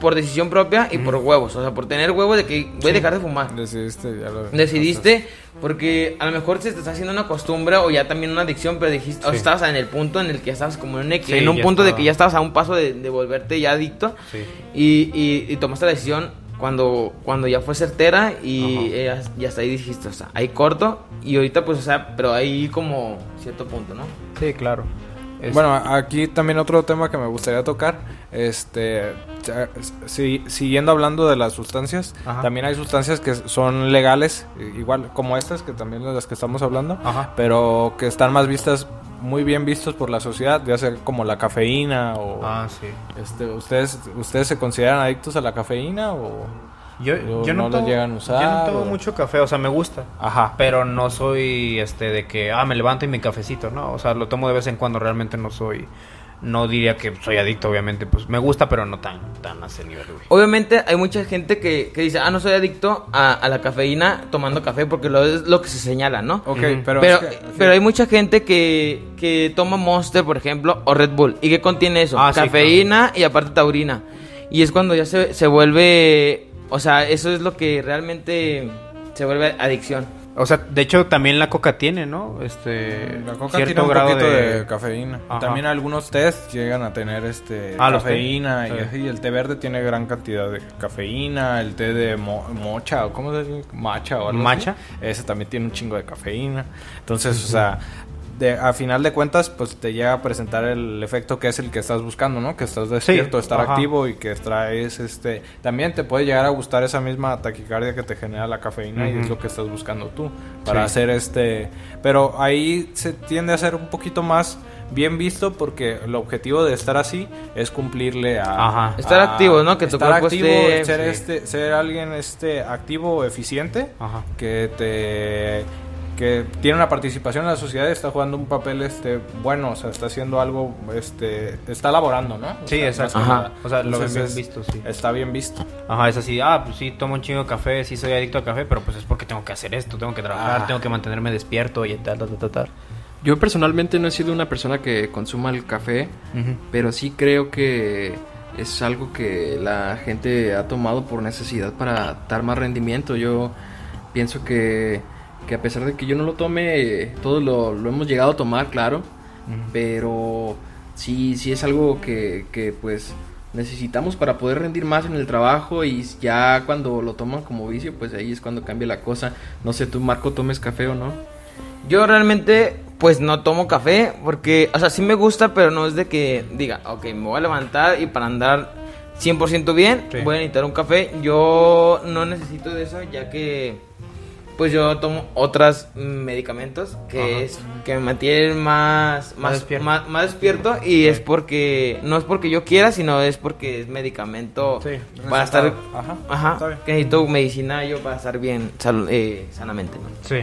por decisión propia y por huevos, o sea, por tener huevos de que voy a dejar de fumar. Decidiste, ya lo- Decidiste porque a lo mejor se te está haciendo una costumbre o ya también una adicción, pero dijiste, o Sí. estabas en el punto en el que ya estabas como en un, equi- Sí, en un punto de que ya estabas a un paso de, de volverte ya adicto Sí. y, y- y tomaste la decisión cuando, cuando ya fue certera y, eh, y hasta ahí dijiste, o sea, ahí corto y ahorita pues, o sea, pero ahí como cierto punto, ¿no? Sí, claro. Bueno, aquí también otro tema que me gustaría tocar, este, si- siguiendo hablando de las sustancias, Ajá. también hay sustancias que son legales, igual como estas, que también de las que estamos hablando, Ajá. pero que están más vistas, muy bien vistos por la sociedad, ya sea como la cafeína o... Ah, sí. Este, ¿ustedes, ¿Ustedes se consideran adictos a la cafeína o...? Yo, yo no no, lo llegan a usar, Yo no tomo o- mucho café, o sea, me gusta. Ajá. Pero no soy este de que, ah, me levanto y mi cafecito, ¿no? O sea, lo tomo de vez en cuando, realmente no soy, no diría que soy adicto, obviamente, pues me gusta, pero no tan, tan a ese nivel, güey. Obviamente hay mucha gente que, que dice, ah, no soy adicto a, a la cafeína tomando café porque lo es lo que se señala, ¿no? Ok, pero... Pero, es que- pero hay mucha gente que, que toma Monster, por ejemplo, o Red Bull. ¿Y qué contiene eso? Ah, sí, Cafeína y aparte taurina. Y es cuando ya se, se vuelve... O sea, eso es lo que realmente se vuelve adicción. O sea, de hecho, también la coca tiene, ¿no? Este, La coca cierto tiene un grado poquito de... de, cafeína. Ajá. También algunos test llegan a tener este Ah, cafeína y Sí. así. El té verde tiene gran cantidad de cafeína. El té de mo- mocha o cómo se dice, macha o algo así. Ese también tiene un chingo de cafeína. Entonces, o sea, de, a final de cuentas, pues te llega a presentar el efecto que es el que estás buscando, ¿no? Que estás despierto, estar ajá. activo y que traes este... También te puede llegar a gustar esa misma taquicardia que te genera la cafeína y es lo que estás buscando tú para Sí. hacer este... Pero ahí se tiende a ser un poquito más bien visto porque el objetivo de estar así es cumplirle a... Ajá. Estar a- activo, ¿no? Que tu estar cuerpo activo, esté- ser, sí. este, ser alguien este, activo, eficiente Ajá. que te que tiene una participación en la sociedad y está jugando un papel este bueno, o sea, está haciendo algo este está laborando, ¿no? O Sí, sea, exacto. Ajá. O sea, lo ven bien visto, sí. Está bien visto. Ajá, es así, ah, pues sí, tomo un chingo de café, sí soy adicto al café, pero pues es porque tengo que hacer esto, tengo que trabajar, Ah. tengo que mantenerme despierto y tal, tal, tal, tal. Yo personalmente no he sido una persona que consuma el café, pero sí creo que es algo que la gente ha tomado por necesidad para dar más rendimiento. Yo pienso que, que a pesar de que yo no lo tome, todos lo, lo hemos llegado a tomar, claro, pero sí, sí es algo que, que pues necesitamos para poder rendir más en el trabajo y ya cuando lo toman como vicio, pues ahí es cuando cambia la cosa. No sé, tú Marco, tomes café o no. Yo realmente, pues no tomo café, porque, o sea, sí me gusta, pero no es de que diga, ok, me voy a levantar y para andar 100% bien, Sí. voy a necesitar un café. Yo no necesito de eso, ya que, pues yo tomo otros medicamentos que Ajá. es que me mantienen más, más, despierto. más, más despierto y es porque, no es porque yo quiera, sino es porque es medicamento Sí, para estar. Ajá, ajá, que necesito medicina yo para estar bien sal- eh, sanamente, ¿no? Sí,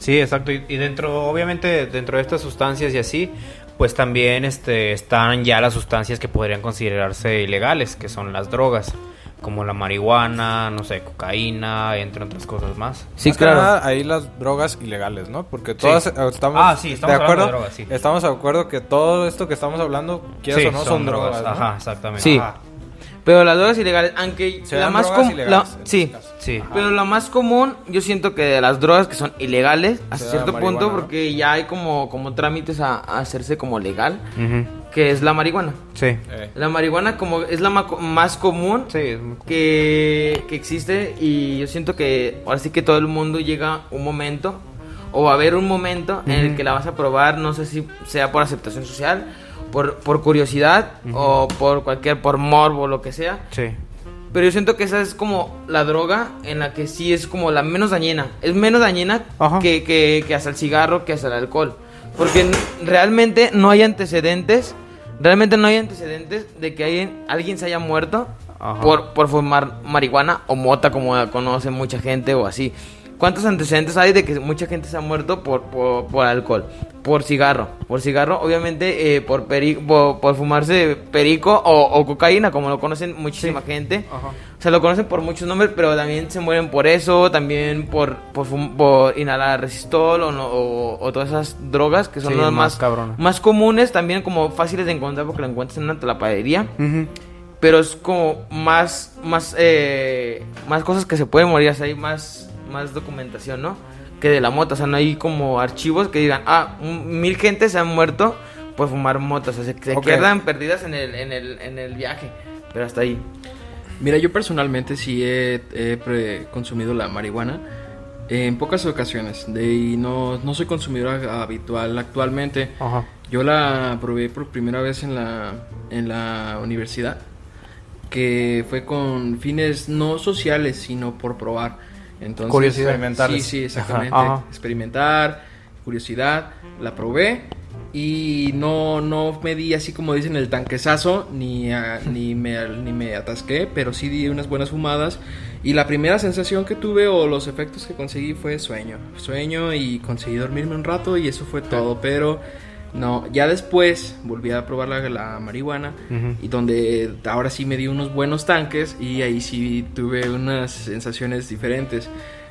sí, exacto. Y, y dentro, obviamente, dentro de estas sustancias y así, pues también este, están ya las sustancias que podrían considerarse ilegales, que son las drogas, como la marihuana, no sé, cocaína, entre otras cosas más. Sí, Más claro. nada, ahí las drogas ilegales, ¿no? Porque todas eh, estamos, Ah, sí, estamos de hablando acuerdo. de drogas, sí. Estamos de acuerdo que todo esto que estamos hablando, quieras Sí, o no, son, drogas. ¿no? Ajá, exactamente. Sí. Ajá. Pero las drogas ilegales, aunque Se la más drogas com- ilegales, la- en sí, este. Sí. pero la más común, yo siento que de las drogas que son ilegales hasta cierto punto, ¿no? porque ya hay como, como trámites a, a hacerse como legal, que es la marihuana. Sí. Eh, La marihuana como es la ma- más común Sí, es que, que existe y yo siento que ahora sí que todo el mundo llega un momento o va a haber un momento en el que la vas a probar, no sé si sea por aceptación social, por, por curiosidad o por cualquier, por morbo, lo que sea. Sí. Pero yo siento que esa es como la droga en la que sí es como la menos dañina. Es menos dañina que, que, que hasta el cigarro, que hasta el alcohol. Porque realmente no hay antecedentes. Realmente no hay antecedentes de que alguien, alguien se haya muerto por, por fumar marihuana o mota como la conoce mucha gente o así. ¿Cuántos antecedentes hay de que mucha gente se ha muerto por, por, por alcohol? Por cigarro. Por cigarro, obviamente, eh, por, peri- por, por fumarse perico o, o cocaína, como lo conocen muchísima gente. Ajá. O sea, lo conocen por muchos nombres, pero también se mueren por eso, también por, por, inhalar resistol o, no- o, o todas esas drogas que son Sí, las más más, comunes, también como fáciles de encontrar porque lo encuentras en una telapadería. Ujú. Pero es como más, más, eh, más cosas que se pueden morir, o sea, hay más, más documentación, ¿no? Que de la mota, o sea, no hay como archivos que digan, ah, mil gente se han muerto por fumar motos, o sea, se, se Ok. quedan perdidas en el, en, el, en el viaje, pero hasta ahí. Mira, yo personalmente sí he, he pre- consumido la marihuana en pocas ocasiones de, y no, no soy consumidor habitual actualmente. Ajá. Yo la probé por primera vez en la, en la universidad, que fue con fines no sociales, sino por probar. Entonces, Curiosidad. Experimentales. Sí, sí, exactamente. Ajá, ajá. Experimentar, curiosidad, la probé y no, no me di así como dicen el tanquesazo, ni, a- ni, me, ni me atasqué, pero sí di unas buenas fumadas. Y la primera sensación que tuve o los efectos que conseguí fue sueño. Sueño y conseguí dormirme un rato y eso fue todo. Pero no, ya después volví a probar la, la marihuana y donde ahora sí me di unos buenos tanques y ahí sí tuve unas sensaciones diferentes.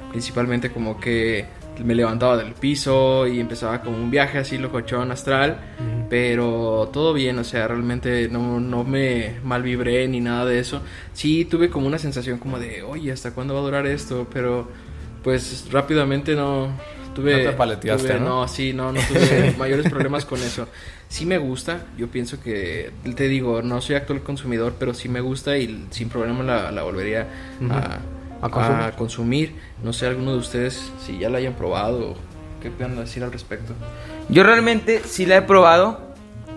Principalmente como que me levantaba del piso y empezaba como un viaje así locochón astral. Ujú. Pero todo bien, o sea, realmente no, no me mal vibré ni nada de eso. Sí tuve como una sensación como de, oye, ¿hasta cuándo va a durar esto? Pero pues rápidamente no tuve... No te paleteaste, tuve- ¿no? No, sí, no, no tuve mayores problemas con eso. Sí me gusta, yo pienso que, te digo, no soy actual consumidor, pero sí me gusta y sin problema la, la volvería Ujú. a, A consumir. a consumir. No sé, alguno de ustedes si ya la hayan probado. ¿Qué pueden decir al respecto? Yo realmente sí la he probado.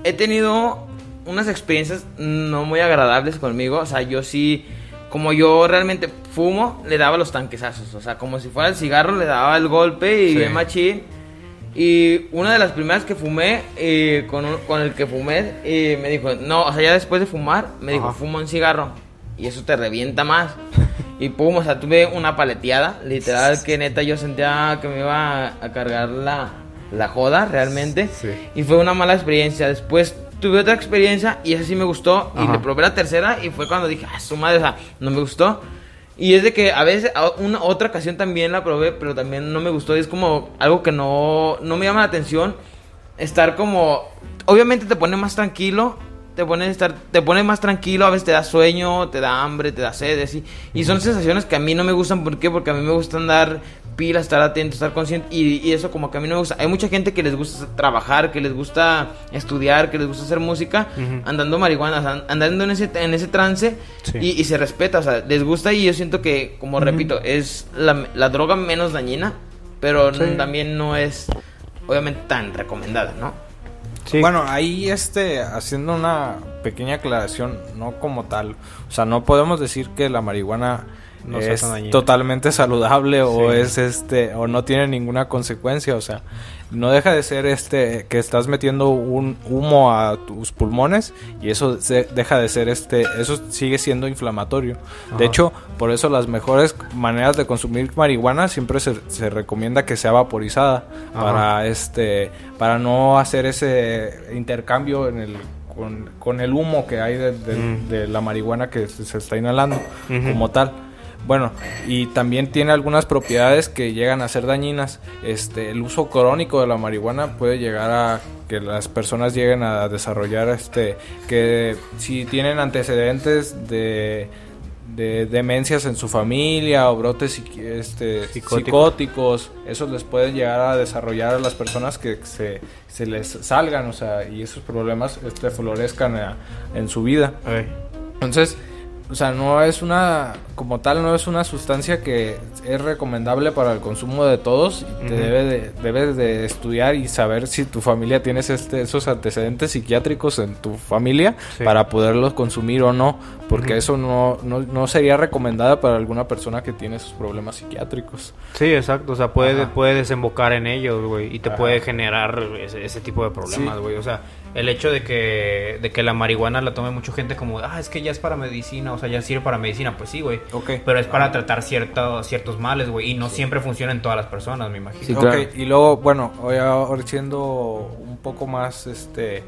He tenido unas experiencias no muy agradables conmigo. O sea, yo sí, como yo realmente fumo, le daba los tanquesazos. O sea, como si fuera el cigarro, le daba el golpe y Sí. bien machín. Y una de las primeras que fumé, eh, con, un- con el que fumé, eh, me dijo, no, o sea, ya después de fumar, me dijo, fuma un cigarro. Y eso te revienta más. y pum, o sea, tuve una paleteada. Literal, que neta yo sentía que me iba a, a cargar la, la joda realmente. Sí. Y fue una mala experiencia. Después tuve otra experiencia y esa sí me gustó. Y le probé la tercera y fue cuando dije, ah, su madre, o sea, no me gustó. Y es de que a veces, a una otra ocasión también la probé, pero también no me gustó. Y es como algo que no, no me llama la atención. Estar como, obviamente te pone más tranquilo. Te pone, estar, te pone más tranquilo, a veces te da sueño, te da hambre, te da sed, así. Y son sensaciones que a mí no me gustan, ¿por qué? Porque a mí me gusta andar pila, estar atento, estar consciente. Y, y eso como que a mí no me gusta. Hay mucha gente que les gusta trabajar, que les gusta estudiar, que les gusta hacer música, andando marihuana, o sea, andando en ese, en ese trance Sí. y, y se respeta, o sea, les gusta y yo siento que, como repito, es la, la droga menos dañina, pero Sí. también no es, obviamente, tan recomendada, ¿no? Sí. Bueno, ahí este, haciendo una pequeña aclaración, no como tal. O sea, no podemos decir que la marihuana No es tan totalmente saludable o Sí. es este o no tiene ninguna consecuencia. O sea, no deja de ser este que estás metiendo un humo a tus pulmones y eso se- deja de ser este, eso sigue siendo inflamatorio. Ajá. De hecho, por eso las mejores maneras de consumir marihuana siempre se, se recomienda que sea vaporizada Ajá. para este para no hacer ese intercambio en el con, con el humo que hay de, de- Mm. de la marihuana que se, se está inhalando como tal. Bueno, y también tiene algunas propiedades que llegan a ser dañinas. Este, el uso crónico de la marihuana puede llegar a que las personas lleguen a desarrollar este que si tienen antecedentes de de demencias en su familia o brotes este, Psicóticos. psicóticos, eso les puede llegar a desarrollar a las personas que se, se les salgan, o sea, y esos problemas este, florezcan a- en su vida. Ay. Entonces, o sea, no es una, como tal, no es una sustancia que es recomendable para el consumo de todos. Y te debe de, debes de estudiar y saber si tu familia tienes este, esos antecedentes psiquiátricos en tu familia Sí. para poderlos consumir o no. Porque eso no, no, no sería recomendada para alguna persona que tiene esos problemas psiquiátricos. Sí, exacto. O sea, puede, Ajá. puede desembocar en ellos, güey. Y te Ajá. puede generar ese, ese tipo de problemas, Sí. güey. O sea, el hecho de que, de que la marihuana la tome mucha gente como, ah, es que ya es para medicina, o sea, ya sirve para medicina. Pues sí, güey. Ok. Pero es para tratar cierto, ciertos males, güey. Y no siempre funciona en todas las personas, me imagino. Sí, y luego, bueno, ahora siendo un poco más, este,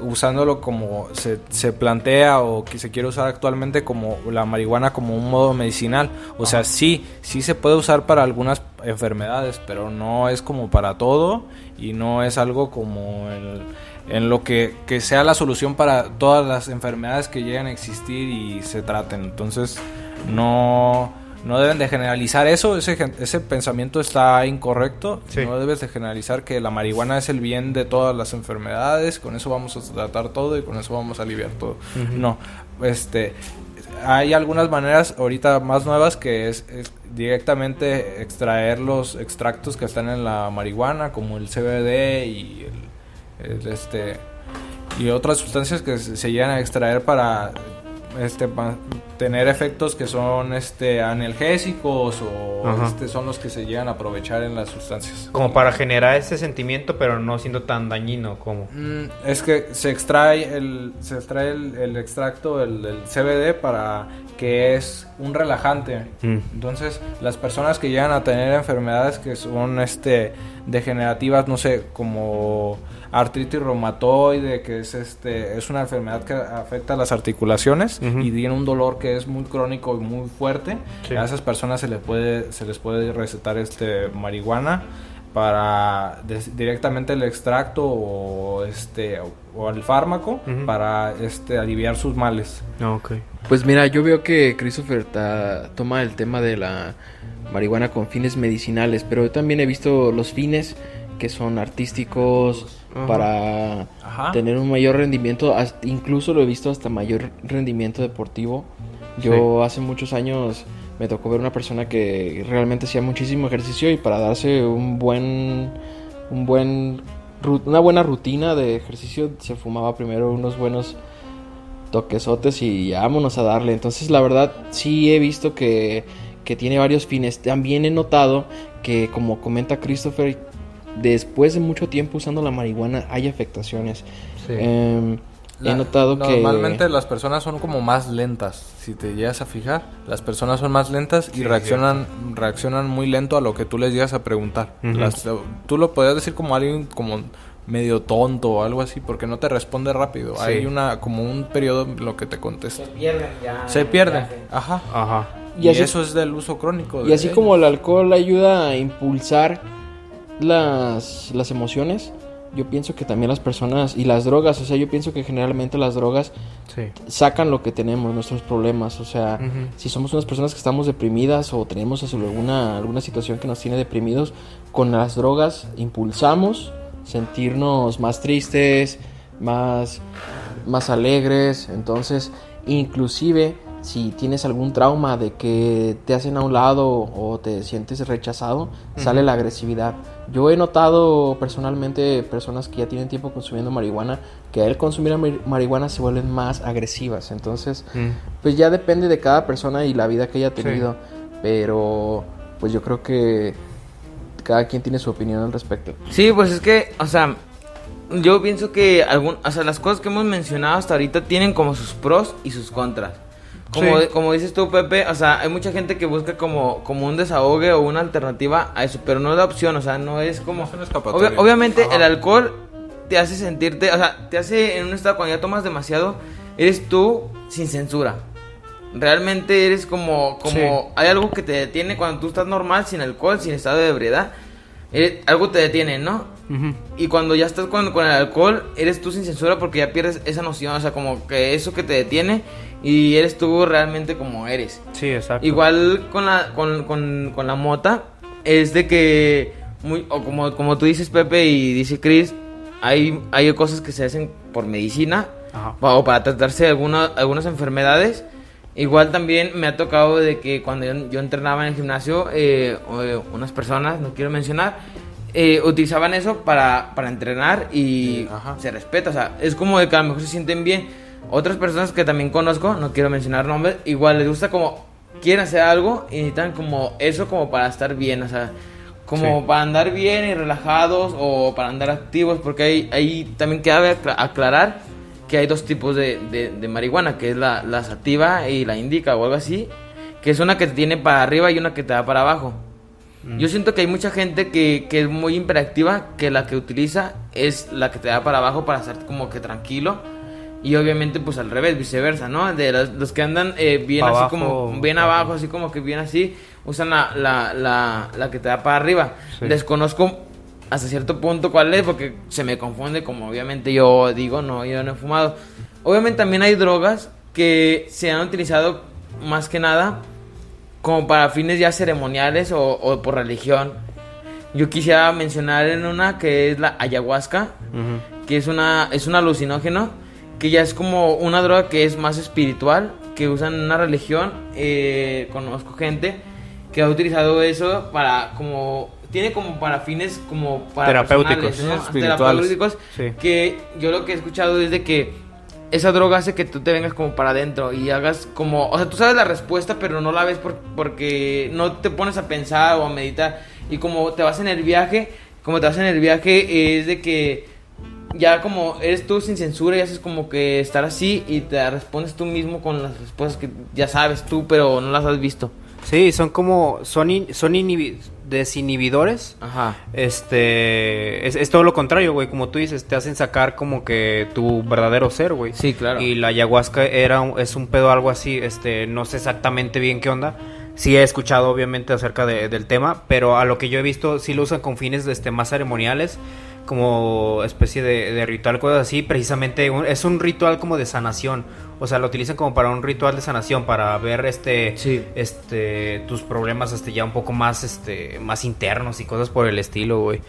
usándolo como se, se plantea o que se quiere usar actualmente como la marihuana como un modo medicinal. O sea, sí, sí se puede usar para algunas enfermedades, pero no es como para todo y no es algo como el- en lo que, que sea la solución para todas las enfermedades que lleguen a existir y se traten. Entonces, no, no deben de generalizar eso, ese, ese pensamiento está incorrecto. Sí. No debes de generalizar que la marihuana es el bien de todas las enfermedades, con eso vamos a tratar todo y con eso vamos a aliviar todo. No, este, hay algunas maneras ahorita más nuevas que es, es directamente extraer los extractos que están en la marihuana, como el CBD y el, este y otras sustancias que se, llegan a extraer para este tener efectos que son este analgésicos o Ajá. este, son los que se llegan a aprovechar en las sustancias. Como para generar ese sentimiento, pero no siendo tan dañino como... Mm, es que se extrae el se extrae el, el extracto el, del CBD para que es un relajante. Mm. Entonces, las personas que llegan a tener enfermedades que son este degenerativas, no sé, como artritis reumatoide, que es este es una enfermedad que afecta a las articulaciones y tiene un dolor que es muy crónico y muy fuerte. Sí. A esas personas se les puede se les puede recetar este marihuana para directamente el extracto o este o, el fármaco para este aliviar sus males. Ah, ok. Pues mira, yo veo que Christopher ta- toma el tema de la marihuana con fines medicinales, pero yo también he visto los fines que son artísticos Para Ajá. tener un mayor rendimiento, hasta- incluso lo he visto hasta mayor rendimiento deportivo. Yo hace muchos años me tocó ver una persona que realmente hacía muchísimo ejercicio y para darse un buen un buen una buena rutina de ejercicio, se fumaba primero unos buenos toquesotes y vámonos a darle. Entonces, la verdad, sí he visto que, que tiene varios fines. También he notado que, como comenta Christopher, después de mucho tiempo usando la marihuana hay afectaciones. Sí. Em, La- he notado que... Normalmente las personas son como más lentas. Si te llegas a fijar, las personas son más lentas y Sí, reaccionan reaccionan muy lento a lo que tú les llegas a preguntar. Las- tú lo podrías decir como alguien como medio tonto o algo así porque no te responde rápido. Sí. Hay una como un periodo en lo que te contesta. pierden ya. Se pierden. Ajá. Ajá. Y Y, así- eso es del uso crónico. Y así ellos. como el alcohol ayuda a impulsar las, las emociones, yo pienso que también las personas y las drogas, o sea, yo pienso que generalmente las drogas Sí. sacan lo que tenemos, nuestros problemas, o sea, si somos unas personas que estamos deprimidas o tenemos alguna, alguna situación que nos tiene deprimidos, con las drogas impulsamos sentirnos más tristes, más, más alegres, entonces inclusive si tienes algún trauma de que te hacen a un lado o te sientes rechazado, sale la agresividad. Yo he notado personalmente personas que ya tienen tiempo consumiendo marihuana, que al consumir mari- marihuana se vuelven más agresivas. Entonces, Mm. pues ya depende de cada persona y la vida que haya Sí. tenido. Pero, pues yo creo que cada quien tiene su opinión al respecto. Sí, pues es que, o sea, yo pienso que algún, o sea, las cosas que hemos mencionado hasta ahorita tienen como sus pros y sus contras. Como, Sí. como dices tú, Pepe, o sea, hay mucha gente que busca como, como un desahogue o una alternativa a eso, pero no es la opción, o sea, no es como... No es. Obvia- obviamente Ajá. el alcohol te hace sentirte, o sea, te hace en un estado cuando ya tomas demasiado, eres tú sin censura. Realmente eres como, como, Sí. hay algo que te detiene cuando tú estás normal, sin alcohol, sin estado de ebriedad. eh, algo te detiene, ¿no? Ujú. Y cuando ya estás con, con el alcohol, eres tú sin censura porque ya pierdes esa noción, o sea, como que eso que te detiene y eres tú realmente como eres. Sí, exacto. Igual con la, con, con, con la mota, es de que, muy, o como, como tú dices, Pepe, y dice Chris, hay, hay cosas que se hacen por medicina Ajá. o para tratarse de alguna, algunas enfermedades. Igual también me ha tocado de que cuando yo, yo entrenaba en el gimnasio, eh, eh, unas personas, no quiero mencionar, eh, utilizaban eso para, para entrenar y Ajá. se respeta. O sea, es como de que a lo mejor se sienten bien. Otras personas que también conozco, no quiero mencionar nombres, igual les gusta como quieren hacer algo y necesitan como eso como para estar bien, o sea, como Sí. para andar bien y relajados o para andar activos, porque ahí, ahí también cabe acla- aclarar que hay dos tipos de, de- de marihuana, que es la, la sativa y la indica o algo así, que es una que te tiene para arriba y una que te da para abajo. Yo siento que hay mucha gente que, que es muy hiperactiva, que la que utiliza es la que te da para abajo para estar como que tranquilo. Y obviamente pues al revés, viceversa, ¿no? De los, los que andan eh, bien así abajo, como, bien ajá. abajo, así como que bien así, usan la, la, la, la que te da para arriba. Sí. Desconozco hasta cierto punto cuál es, porque se me confunde, como obviamente yo digo, no, yo no he fumado. Obviamente también hay drogas que se han utilizado más que nada como para fines ya ceremoniales o, o por religión. Yo quisiera mencionar en una que es la ayahuasca, Ujú. que es una es un alucinógeno, que ya es como una droga que es más espiritual, que usan en una religión. eh, conozco gente que ha utilizado eso para como tiene como para fines como para Terapéuticos. ¿no? Terapéuticos, Sí. que yo lo que he escuchado es de que esa droga hace que tú te vengas como para adentro y hagas como, o sea, tú sabes la respuesta, pero no la ves por- porque no te pones a pensar o a meditar. Y como te vas en el viaje, como te vas en el viaje es de que ya como eres tú sin censura y haces como que estar así y te respondes tú mismo con las respuestas que ya sabes tú, pero no las has visto. Sí, son como, son, in- son inhibi- desinhibidores. Ajá. Este, es, es todo lo contrario, güey, como tú dices, te hacen sacar como que tu verdadero ser, güey. Sí, claro. Y la ayahuasca era es un pedo algo así, este, no sé exactamente bien qué onda. Sí he escuchado obviamente acerca de- del tema, pero a lo que yo he visto sí lo usan con fines este más ceremoniales, como especie de, de ritual, cosas así, precisamente un- es un ritual como de sanación. O sea, lo utilizan como para un ritual de sanación, para ver este, Sí. este, tus problemas este, ya un poco más, este, más internos y cosas por el estilo, güey.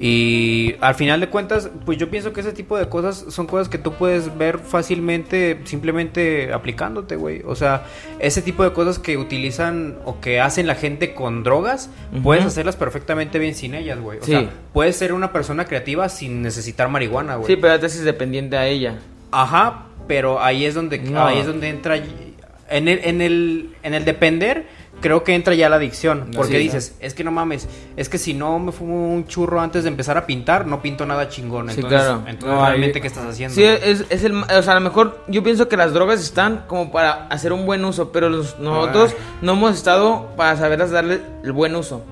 Y al final de cuentas, pues yo pienso que ese tipo de cosas son cosas que tú puedes ver fácilmente simplemente aplicándote, güey. O sea, ese tipo de cosas que utilizan o que hacen la gente con drogas, puedes hacerlas perfectamente bien sin ellas, güey. O Sí. sea, puedes ser una persona creativa sin necesitar marihuana, güey. Sí, pero te haces dependiente a ella. Ajá, pero ahí es donde No. ahí es donde entra en el, en el en el depender creo que entra ya la adicción, porque Sí. dices, es que no mames, es que si no me fumo un churro antes de empezar a pintar, no pinto nada chingón, Sí, entonces, claro. entonces No, realmente qué estás haciendo? Sí, es, es el... O sea, a lo mejor yo pienso que las drogas están como para hacer un buen uso, pero los- nosotros no hemos estado para saberlas darle el buen uso.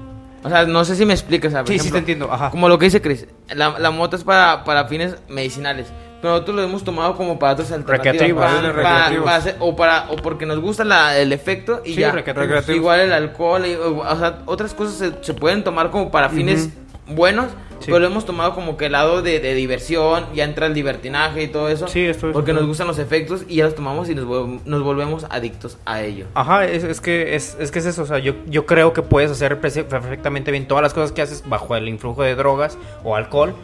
O sea, no sé si me explicas, ¿sabes? Sí, sí te entiendo, ajá. Como lo que dice Chris, la, la mota es para, para fines medicinales. Pero nosotros lo hemos tomado como para otras alternativas. Recreativas, para- para- recreativos. para hacer- o, para, o porque nos gusta la- el efecto y Sí, ya. recreativos. Igual el alcohol, y- o, o sea, otras cosas se, se pueden tomar como para fines buenos, Sí. pero lo hemos tomado como que el lado de, de diversión, ya entra el libertinaje y todo eso. Sí, esto es- Porque nos gustan los efectos y ya los tomamos y nos, vol- nos volvemos adictos a ello. Ajá, es, es que es, es que es eso, o sea, yo, yo creo que puedes hacer perfectamente bien todas las cosas que haces bajo el influjo de drogas o alcohol,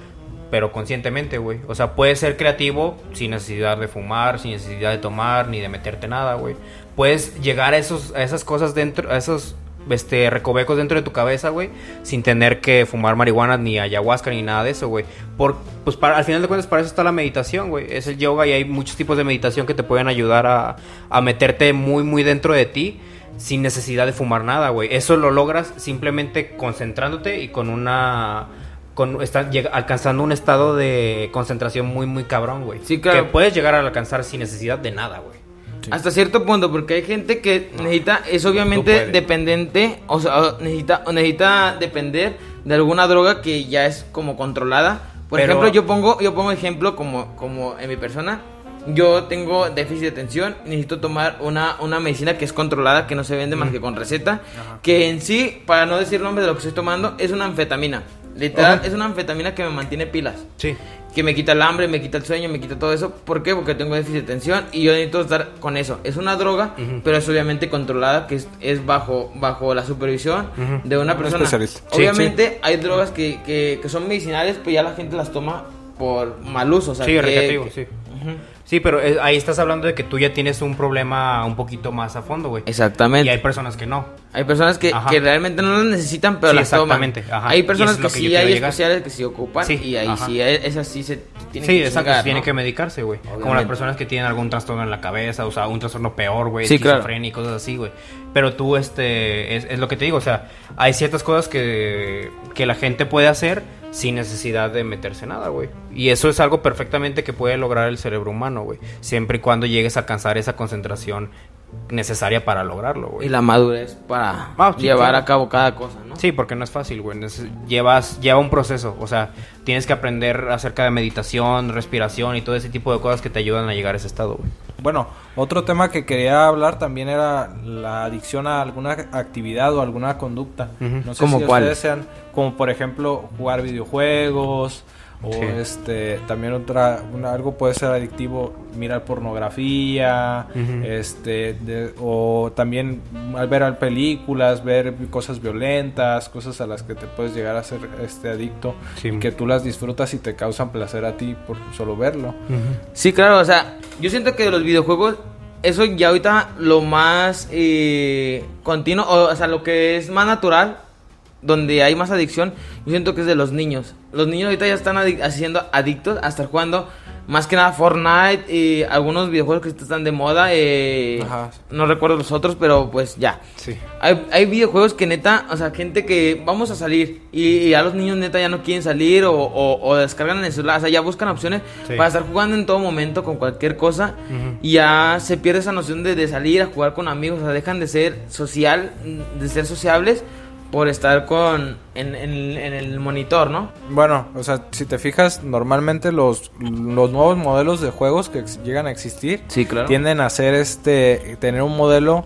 pero conscientemente, güey. O sea, puedes ser creativo sin necesidad de fumar, sin necesidad de tomar, ni de meterte nada, güey. Puedes llegar a esos, a esas cosas dentro, a esos este recovecos dentro de tu cabeza, güey, sin tener que fumar marihuana ni ayahuasca ni nada de eso, güey. Por pues para al final de cuentas para eso está la meditación, güey. Es el yoga y hay muchos tipos de meditación que te pueden ayudar a, a meterte muy muy dentro de ti sin necesidad de fumar nada, güey. Eso lo logras simplemente concentrándote y con una con está, llega- alcanzando un estado de concentración muy muy cabrón, güey. Sí, claro. Que puedes llegar a alcanzar sin necesidad de nada, güey. Hasta cierto punto, porque hay gente que necesita, es obviamente puedes. dependiente, o sea, necesita, necesita depender de alguna droga que ya es como controlada. Por Pero- ejemplo, yo pongo, yo pongo ejemplo como, como en mi persona. Yo tengo déficit de atención, necesito tomar una, una medicina que es controlada, que no se vende más que con receta, que en sí, para no decir nombre de lo que estoy tomando, es una anfetamina. Literal, es una anfetamina que me mantiene pilas Sí. Que me quita el hambre, me quita el sueño, me quita todo eso. ¿Por qué? Porque tengo déficit de atención y yo necesito estar con eso. Es una droga, pero es obviamente controlada, que es, es bajo, bajo la supervisión de una Un persona. especialista. Sí, Obviamente hay drogas que, que, que son medicinales, pero ya la gente las toma por mal uso. O sea, Sí, que- recreativo, que- sí. Ujú. Sí, pero eh, ahí estás hablando de que tú ya tienes un problema un poquito más a fondo, güey. Exactamente. Y hay personas que no. Hay personas que, que realmente no las necesitan, pero Sí, las toman. exactamente, ajá. Hay personas que que sí hay llegar. especiales que sí ocupan Sí, y ahí ajá. sí, e- esas sí se tienen Sí, que exacto, ¿no? que medicarse, güey. Como las personas que tienen algún trastorno en la cabeza, o sea, un trastorno peor, güey, Sí, claro. y cosas así, güey. Pero tú, este, es, es lo que te digo, o sea, hay ciertas cosas que, que la gente puede hacer sin necesidad de meterse nada, güey. Y eso es algo perfectamente que puede lograr el cerebro humano, güey. Siempre y cuando llegues a alcanzar esa concentración necesaria para lograrlo, güey. Y la madurez para Ah, sí, llevar claro. a cabo cada cosa, ¿no? Sí, porque no es fácil, güey. Llevas, lleva un proceso. O sea, tienes que aprender acerca de meditación, respiración y todo ese tipo de cosas que te ayudan a llegar a ese estado, güey. Bueno, otro tema que quería hablar también era la adicción a alguna actividad o alguna conducta. No sé ¿Cómo si cuál? ustedes sean, como por ejemplo jugar videojuegos o Sí. este también otra una- algo puede ser adictivo mirar pornografía este de- o también al ver al películas ver cosas violentas cosas a las que te puedes llegar a ser este adicto Sí. que tú las disfrutas y te causan placer a ti por solo verlo Sí, claro, o sea, yo siento que de los videojuegos, eso ya ahorita lo más eh, continuo, o, o sea, lo que es más natural, donde hay más adicción, yo siento que es de los niños. Los niños ahorita ya están adi- haciendo adictos a estar jugando más que nada Fortnite y algunos videojuegos que están de moda. eh, Ajá. No recuerdo los otros, pero pues ya. Sí. Hay, hay videojuegos que neta, o sea, gente que vamos a salir y, ya los niños neta ya no quieren salir o, o- o descargan en el celular, o sea, ya buscan opciones Sí. para estar jugando en todo momento con cualquier cosa y ya se pierde esa noción de, de salir a jugar con amigos, o sea, dejan de ser social, de ser sociables por estar con en, en- en el monitor, ¿no? Bueno, o sea, si te fijas, normalmente los, los nuevos modelos de juegos que llegan a existir Sí, claro. tienden a ser este tener un modelo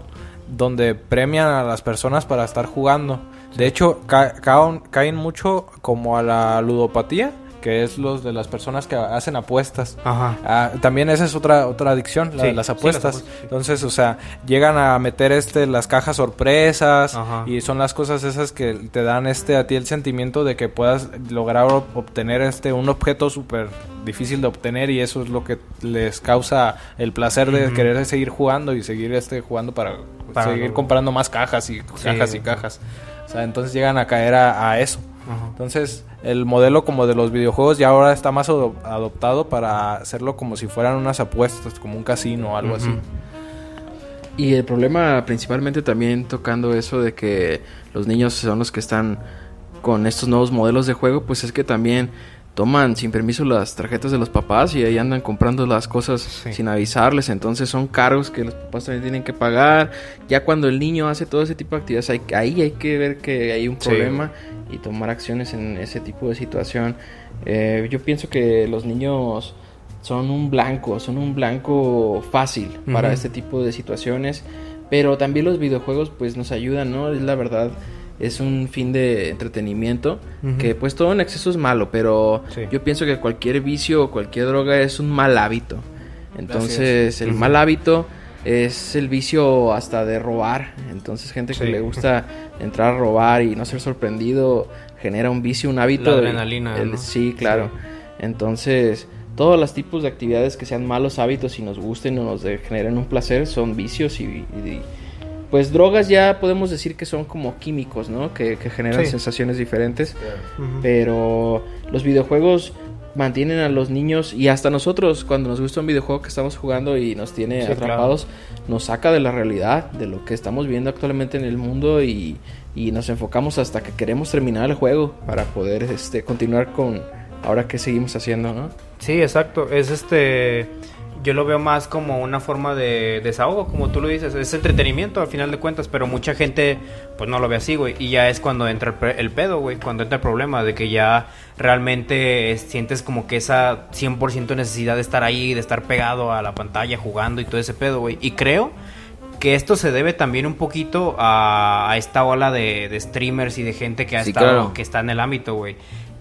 donde premian a las personas para estar jugando. De hecho, ca- caen, caen mucho como a la ludopatía, que es los de las personas que hacen apuestas. Ajá. Ah, también esa es otra otra adicción, la Sí, de las sí, las apuestas. sí. Entonces, o sea, llegan a meter este las cajas sorpresas Ajá. y son las cosas esas que te dan este a ti el sentimiento de que puedas lograr ob- obtener este un objeto súper difícil de obtener y eso es lo que les causa el placer de querer seguir jugando y seguir este jugando para, Para seguir lo- comprando más cajas y cajas y cajas. O sea, entonces llegan a caer a, a eso. Ajá. Entonces, el modelo como de los videojuegos ya ahora está más ado- adoptado para hacerlo como si fueran unas apuestas, como un casino o algo así. Y el problema principalmente también tocando eso de que los niños son los que están con estos nuevos modelos de juego, pues es que también toman sin permiso las tarjetas de los papás y ahí andan comprando las cosas Sí. sin avisarles, entonces son cargos que los papás también tienen que pagar. Ya cuando el niño hace todo ese tipo de actividades, hay- ahí hay que ver que hay un Sí. problema y tomar acciones en ese tipo de situación. Eh, yo pienso que los niños son un blanco, son un blanco fácil para este tipo de situaciones, pero también los videojuegos pues nos ayudan, ¿no? Es la verdad, es un fin de entretenimiento que pues todo en exceso es malo, pero Sí. yo pienso que cualquier vicio o cualquier droga es un mal hábito. Entonces, el mal hábito es el vicio hasta de robar. Entonces, gente que le gusta entrar a robar y no ser sorprendido genera un vicio, un hábito. La adrenalina, el- ¿no? Sí, claro. Entonces, todos los tipos de actividades que sean malos hábitos y nos gusten o nos generen un placer son vicios y, y- pues drogas ya podemos decir que son como químicos, ¿no? Que, que generan Sí. sensaciones diferentes. Pero los videojuegos mantienen a los niños y hasta nosotros cuando nos gusta un videojuego que estamos jugando y nos tiene Sí, atrapados, nos saca de la realidad, de lo que estamos viendo actualmente en el mundo y, y nos enfocamos hasta que queremos terminar el juego para poder este, continuar con ahora que seguimos haciendo, ¿no? Sí, exacto. Es este. Yo lo veo más como una forma de desahogo, como tú lo dices. Es entretenimiento al final de cuentas, pero mucha gente pues no lo ve así, güey. Y ya es cuando entra el, pe- el pedo, güey. Cuando entra el problema de que ya realmente sientes como que esa 100% necesidad de estar ahí, de estar pegado a la pantalla jugando y todo ese pedo, güey. Y creo que esto se debe también un poquito a, a esta ola de, de streamers y de gente que ha Sí, estado, claro. que está en el ámbito, güey.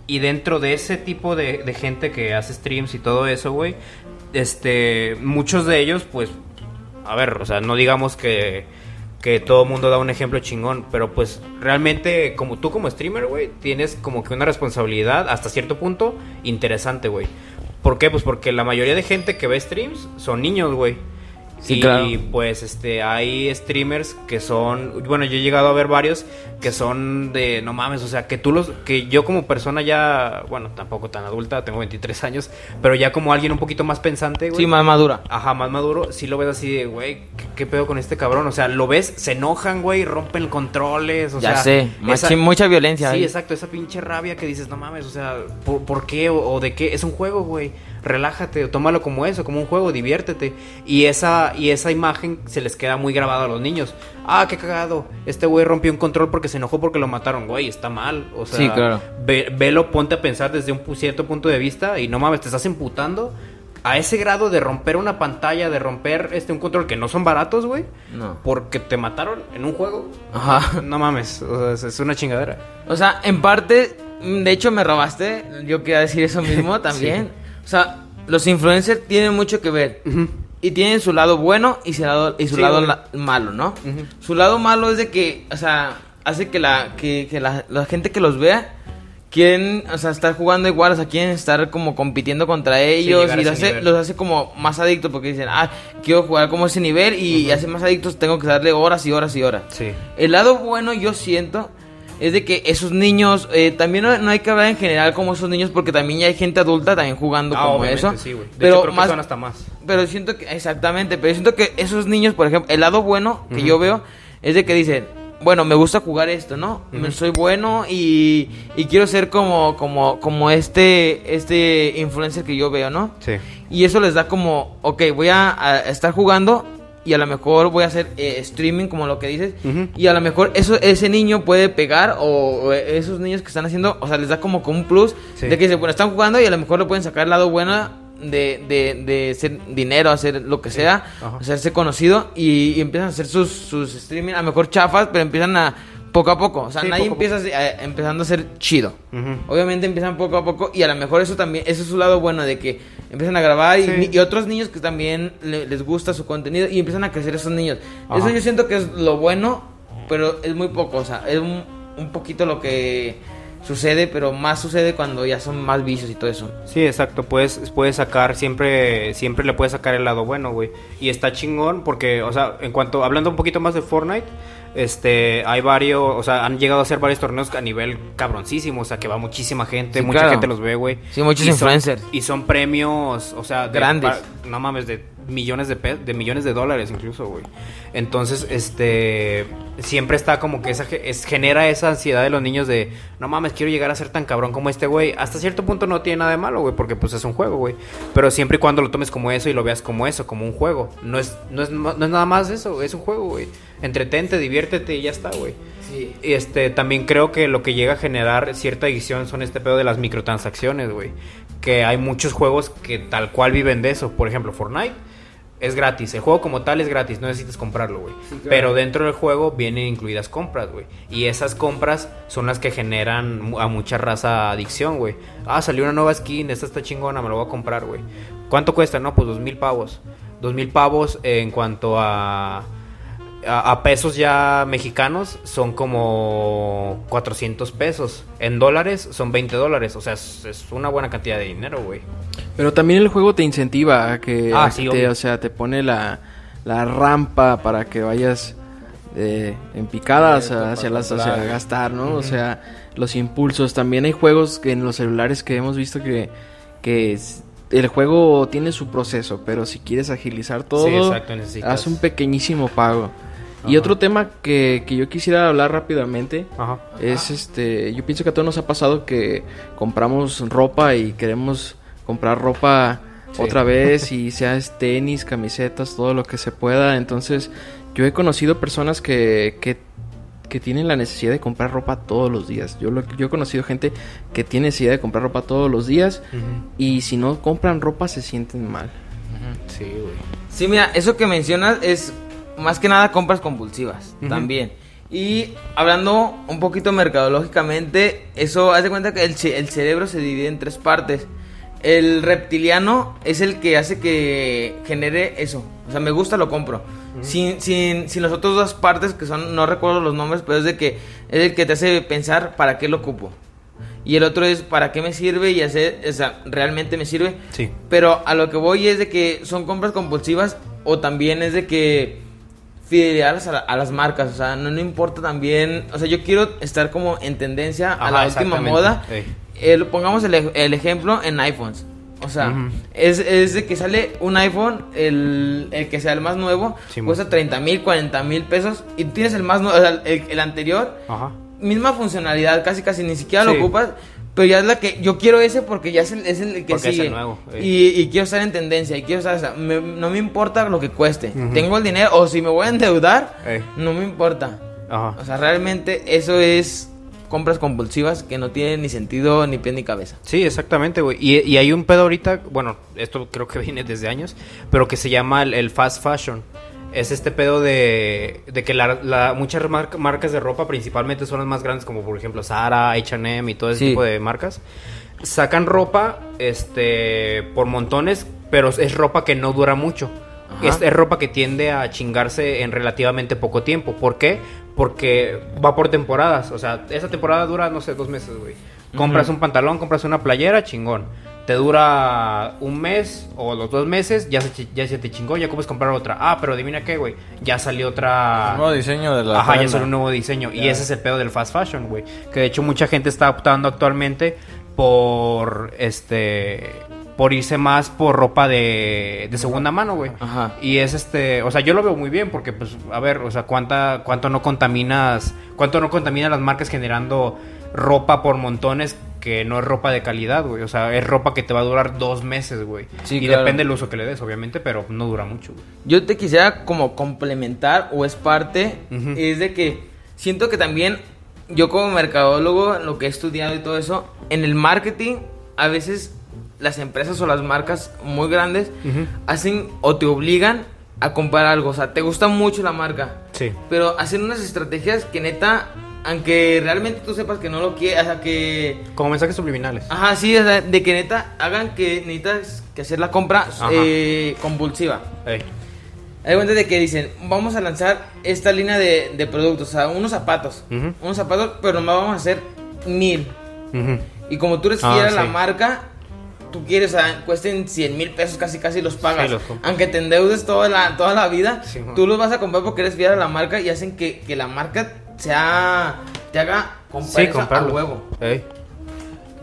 Y dentro de ese tipo de, de gente que hace streams y todo eso, güey, este, muchos de ellos, pues, a ver, o sea, no digamos que, que todo mundo da un ejemplo chingón, pero pues realmente, como tú como streamer, güey, tienes como que una responsabilidad hasta cierto punto interesante, güey. ¿Por qué? Pues porque la mayoría de gente que ve streams son niños, güey. Sí, y claro. pues este hay streamers que son, bueno, yo he llegado a ver varios que son de no mames, o sea, que tú los que yo como persona ya, bueno, tampoco tan adulta, tengo 23 años, pero ya como alguien un poquito más pensante, güey. Sí, más madura. Ajá, más maduro, sí lo ves así de, güey, ¿qué, qué pedo con este cabrón? O sea, lo ves, se enojan, güey, rompen controles, o ya sea... sé, machín, mucha violencia. Sí, ahí. exacto, esa pinche rabia que dices, no mames, o sea, ¿por, por qué o, o de qué? Es un juego, güey. Relájate, o tómalo como eso, como un juego, diviértete. Y esa, y esa imagen se les queda muy grabada a los niños. Ah, qué cagado. Este güey rompió un control porque se enojó porque lo mataron, güey. Está mal. O sea, Sí, claro. ve- velo, ponte a pensar desde un cierto punto de vista. Y no mames, te estás emputando a ese grado de romper una pantalla, de romper este un control que no son baratos, güey. No. Porque te mataron en un juego. Ajá. No mames, o sea, es- una chingadera. O sea, en parte, mm, de hecho me robaste. Yo quería decir eso mismo también. O sea, los influencers tienen mucho que ver. Y tienen su lado bueno y su lado, y su Sí, lado la- malo, ¿no? Su lado malo es de que, o sea, hace que la, que, que la, la gente que los vea quieren, o sea, estar jugando igual, o sea, quieren estar como compitiendo contra ellos y los hace, los hace como más adictos porque dicen, ah, quiero jugar como ese nivel y hace más adictos, tengo que darle horas y horas y horas. Sí. El lado bueno yo siento es de que esos niños, eh, también no, no hay que hablar en general como esos niños porque también ya hay gente adulta también jugando Ah, como eso. sí. De pero hecho, creo más, que son hasta más. pero siento que, exactamente, pero siento que esos niños, por ejemplo, el lado bueno que yo veo es de que dicen, bueno, me gusta jugar esto, ¿no? Soy bueno y, y quiero ser como, como, como este, este influencer que yo veo, ¿no? Sí. Y eso les da como, ok, voy a, a estar jugando y a lo mejor voy a hacer eh, streaming, como lo que dices. Y a lo mejor eso, ese niño puede pegar o, o esos niños que están haciendo, o sea, les da como, como un plus Sí. de que dicen, bueno, están jugando y a lo mejor le pueden sacar el lado bueno de, de, de ser dinero, hacer lo que sea, Ajá. hacerse conocido y, y empiezan a hacer sus, sus streaming, a lo mejor chafas, pero empiezan a poco a poco. O sea, Sí, nadie a empieza así, eh, empezando a ser chido. Obviamente empiezan poco a poco y a lo mejor eso también, eso es su lado bueno de que empiezan a grabar y, Sí. y otros niños que también le- les gusta su contenido y empiezan a crecer esos niños. Ajá. Eso yo siento que es lo bueno, pero es muy poco, o sea, es un, un poquito lo que sucede, pero más sucede cuando ya son más vicios y todo eso. Sí, exacto, puedes, puedes sacar, siempre, siempre le puedes sacar el lado bueno, güey. Y está chingón porque, o sea, en cuanto, hablando un poquito más de Fortnite, este, hay varios, o sea, han llegado a hacer varios torneos a nivel cabroncísimo, o sea, que va muchísima gente, Sí, mucha claro. gente los ve, güey. Sí, muchos Y son- influencers. y son premios, o sea, de- Grandes. pa- no mames, de millones de, pe- de millones de dólares incluso, güey. Entonces, este, siempre está como que esa, ge- es, genera esa ansiedad de los niños de, no mames, quiero llegar a ser tan cabrón como este güey. Hasta cierto punto no tiene nada de malo, güey, porque pues es un juego, güey. Pero siempre y cuando lo tomes como eso y lo veas como eso, como un juego. No es, no es, no es nada más eso, es un juego, güey. Entretente, diviértete y ya está, güey. Sí. Y este, también creo que lo que llega a generar cierta adicción son este pedo de las microtransacciones, güey. Que hay muchos juegos que tal cual viven de eso. Por ejemplo, Fortnite es gratis. El juego como tal es gratis, no necesitas comprarlo, güey. Sí, claro. Pero dentro del juego vienen incluidas compras, güey. Y esas compras son las que generan a mucha raza adicción, güey. Ah, salió una nueva skin, esta está chingona, me lo voy a comprar, güey. ¿Cuánto cuesta? No, pues dos mil pavos. Dos mil pavos en cuanto a a, a pesos ya mexicanos son como 400 pesos. En dólares son 20 dólares. O sea, es, es una buena cantidad de dinero, güey. Pero también el juego te incentiva a que, Ah, a sí, que te, o sea, te pone la, la rampa para que vayas eh, en picadas hacia las hacia gastar, ¿no? O sea, los impulsos. También hay juegos que en los celulares que hemos visto que, que es- el juego tiene su proceso, pero si quieres agilizar todo, Sí, exacto, haz un pequeñísimo pago. Y otro tema que, que yo quisiera hablar rápidamente Ajá. es este, yo pienso que a todos nos ha pasado que compramos ropa y queremos comprar ropa Sí. otra vez y sea es tenis, camisetas, todo lo que se pueda. Entonces, yo he conocido personas que, que, que tienen la necesidad de comprar ropa todos los días. Yo, lo- yo he conocido gente que tiene necesidad de comprar ropa todos los días y si no compran ropa se sienten mal. Sí, güey. Sí, mira, eso que mencionas es más que nada compras compulsivas también. Y hablando un poquito mercadológicamente, eso hace cuenta que el, el cerebro se divide en tres partes. El reptiliano es el que hace que genere eso. O sea, me gusta, lo compro. sin, sin, sin las otras dos partes que son, no recuerdo los nombres, pero es de que es el que te hace pensar para qué lo ocupo. Y el otro es para qué me sirve y hacer, o sea, realmente me sirve. Sí. Pero a lo que voy es de que son compras compulsivas o también es de que fidelidad a, la- a las marcas, o sea, no, no importa también, o sea, yo quiero estar como en tendencia a Ajá, la última moda. Ey. El- pongamos el, el ejemplo en iPhones. O sea, Ujú. es, es de que sale un iPhone, el, el que sea el más nuevo, Sí, cuesta 30 mil, 40 mil pesos. Y tú tienes el más nuevo, o sea, el, el anterior, Ajá. misma funcionalidad, casi casi ni siquiera Sí. lo ocupas. Pero ya es la que yo quiero ese porque ya es el, es el que Porque es el nuevo, eh. y, y quiero estar en tendencia. Y quiero estar, o sea, me- no me importa lo que cueste. Tengo el dinero o si me voy a endeudar, no me importa. Ajá. O sea, realmente eso es compras compulsivas que no tienen ni sentido ni pie ni cabeza. Sí, exactamente, güey. Y, y hay un pedo ahorita, bueno, esto creo que viene desde años, pero que se llama el, el fast fashion. Es este pedo de, de que la, la- muchas mar- marcas de ropa, principalmente son las más grandes, como por ejemplo Zara, H&M y todo ese Sí. tipo de marcas, sacan ropa este por montones, pero es ropa que no dura mucho. Es, es ropa que tiende a chingarse en relativamente poco tiempo. ¿Por qué? Porque va por temporadas. O sea, esa temporada dura, no sé, dos meses, güey. Compras un pantalón, compras una playera, chingón. Te dura un mes o los dos meses, ya se, ya se te chingó, ya puedes comprar otra. Ah, pero adivina qué, güey. Ya salió otra... Nuevo diseño de la Ajá, ya salió un nuevo diseño. Y ese es el pedo del fast fashion, güey. Que de hecho mucha gente está optando actualmente por este por irse más por ropa de, de segunda mano, güey. Ajá. Y es este, o sea, yo lo veo muy bien porque pues a ver, o sea, cuánta cuánto no contaminas, cuánto no contaminan las marcas generando ropa por montones que no es ropa de calidad, güey. O sea, es ropa que te va a durar dos meses, güey. Sí, y claro. depende del uso que le des, obviamente, pero no dura mucho, güey. Yo te quisiera como complementar o es parte, es de que siento que también yo como mercadólogo, lo que he estudiado y todo eso, en el marketing a veces las empresas o las marcas muy grandes hacen o te obligan a comprar algo, o sea, te gusta mucho la marca, Sí. pero hacen unas estrategias que neta aunque realmente tú sepas que no lo quieres, o sea, que... Como mensajes subliminales. Ajá, sí, o sea, de que neta hagan que necesitas que hacer la compra eh, compulsiva. Ey. Hay cuenta de que dicen, vamos a lanzar esta línea de, de productos, o sea, unos zapatos. Unos zapatos, pero nomás vamos a hacer mil. Y como tú eres Ah, fiel a la marca, tú quieres, o sea, cuesten 100 mil pesos, casi casi los pagas. Sí, los compras. Aunque te endeudes toda la, toda la vida, Sí, tú los vas a comprar porque eres fiel a la marca y hacen que, que la marca sea, te haga comprar Sí, a huevo.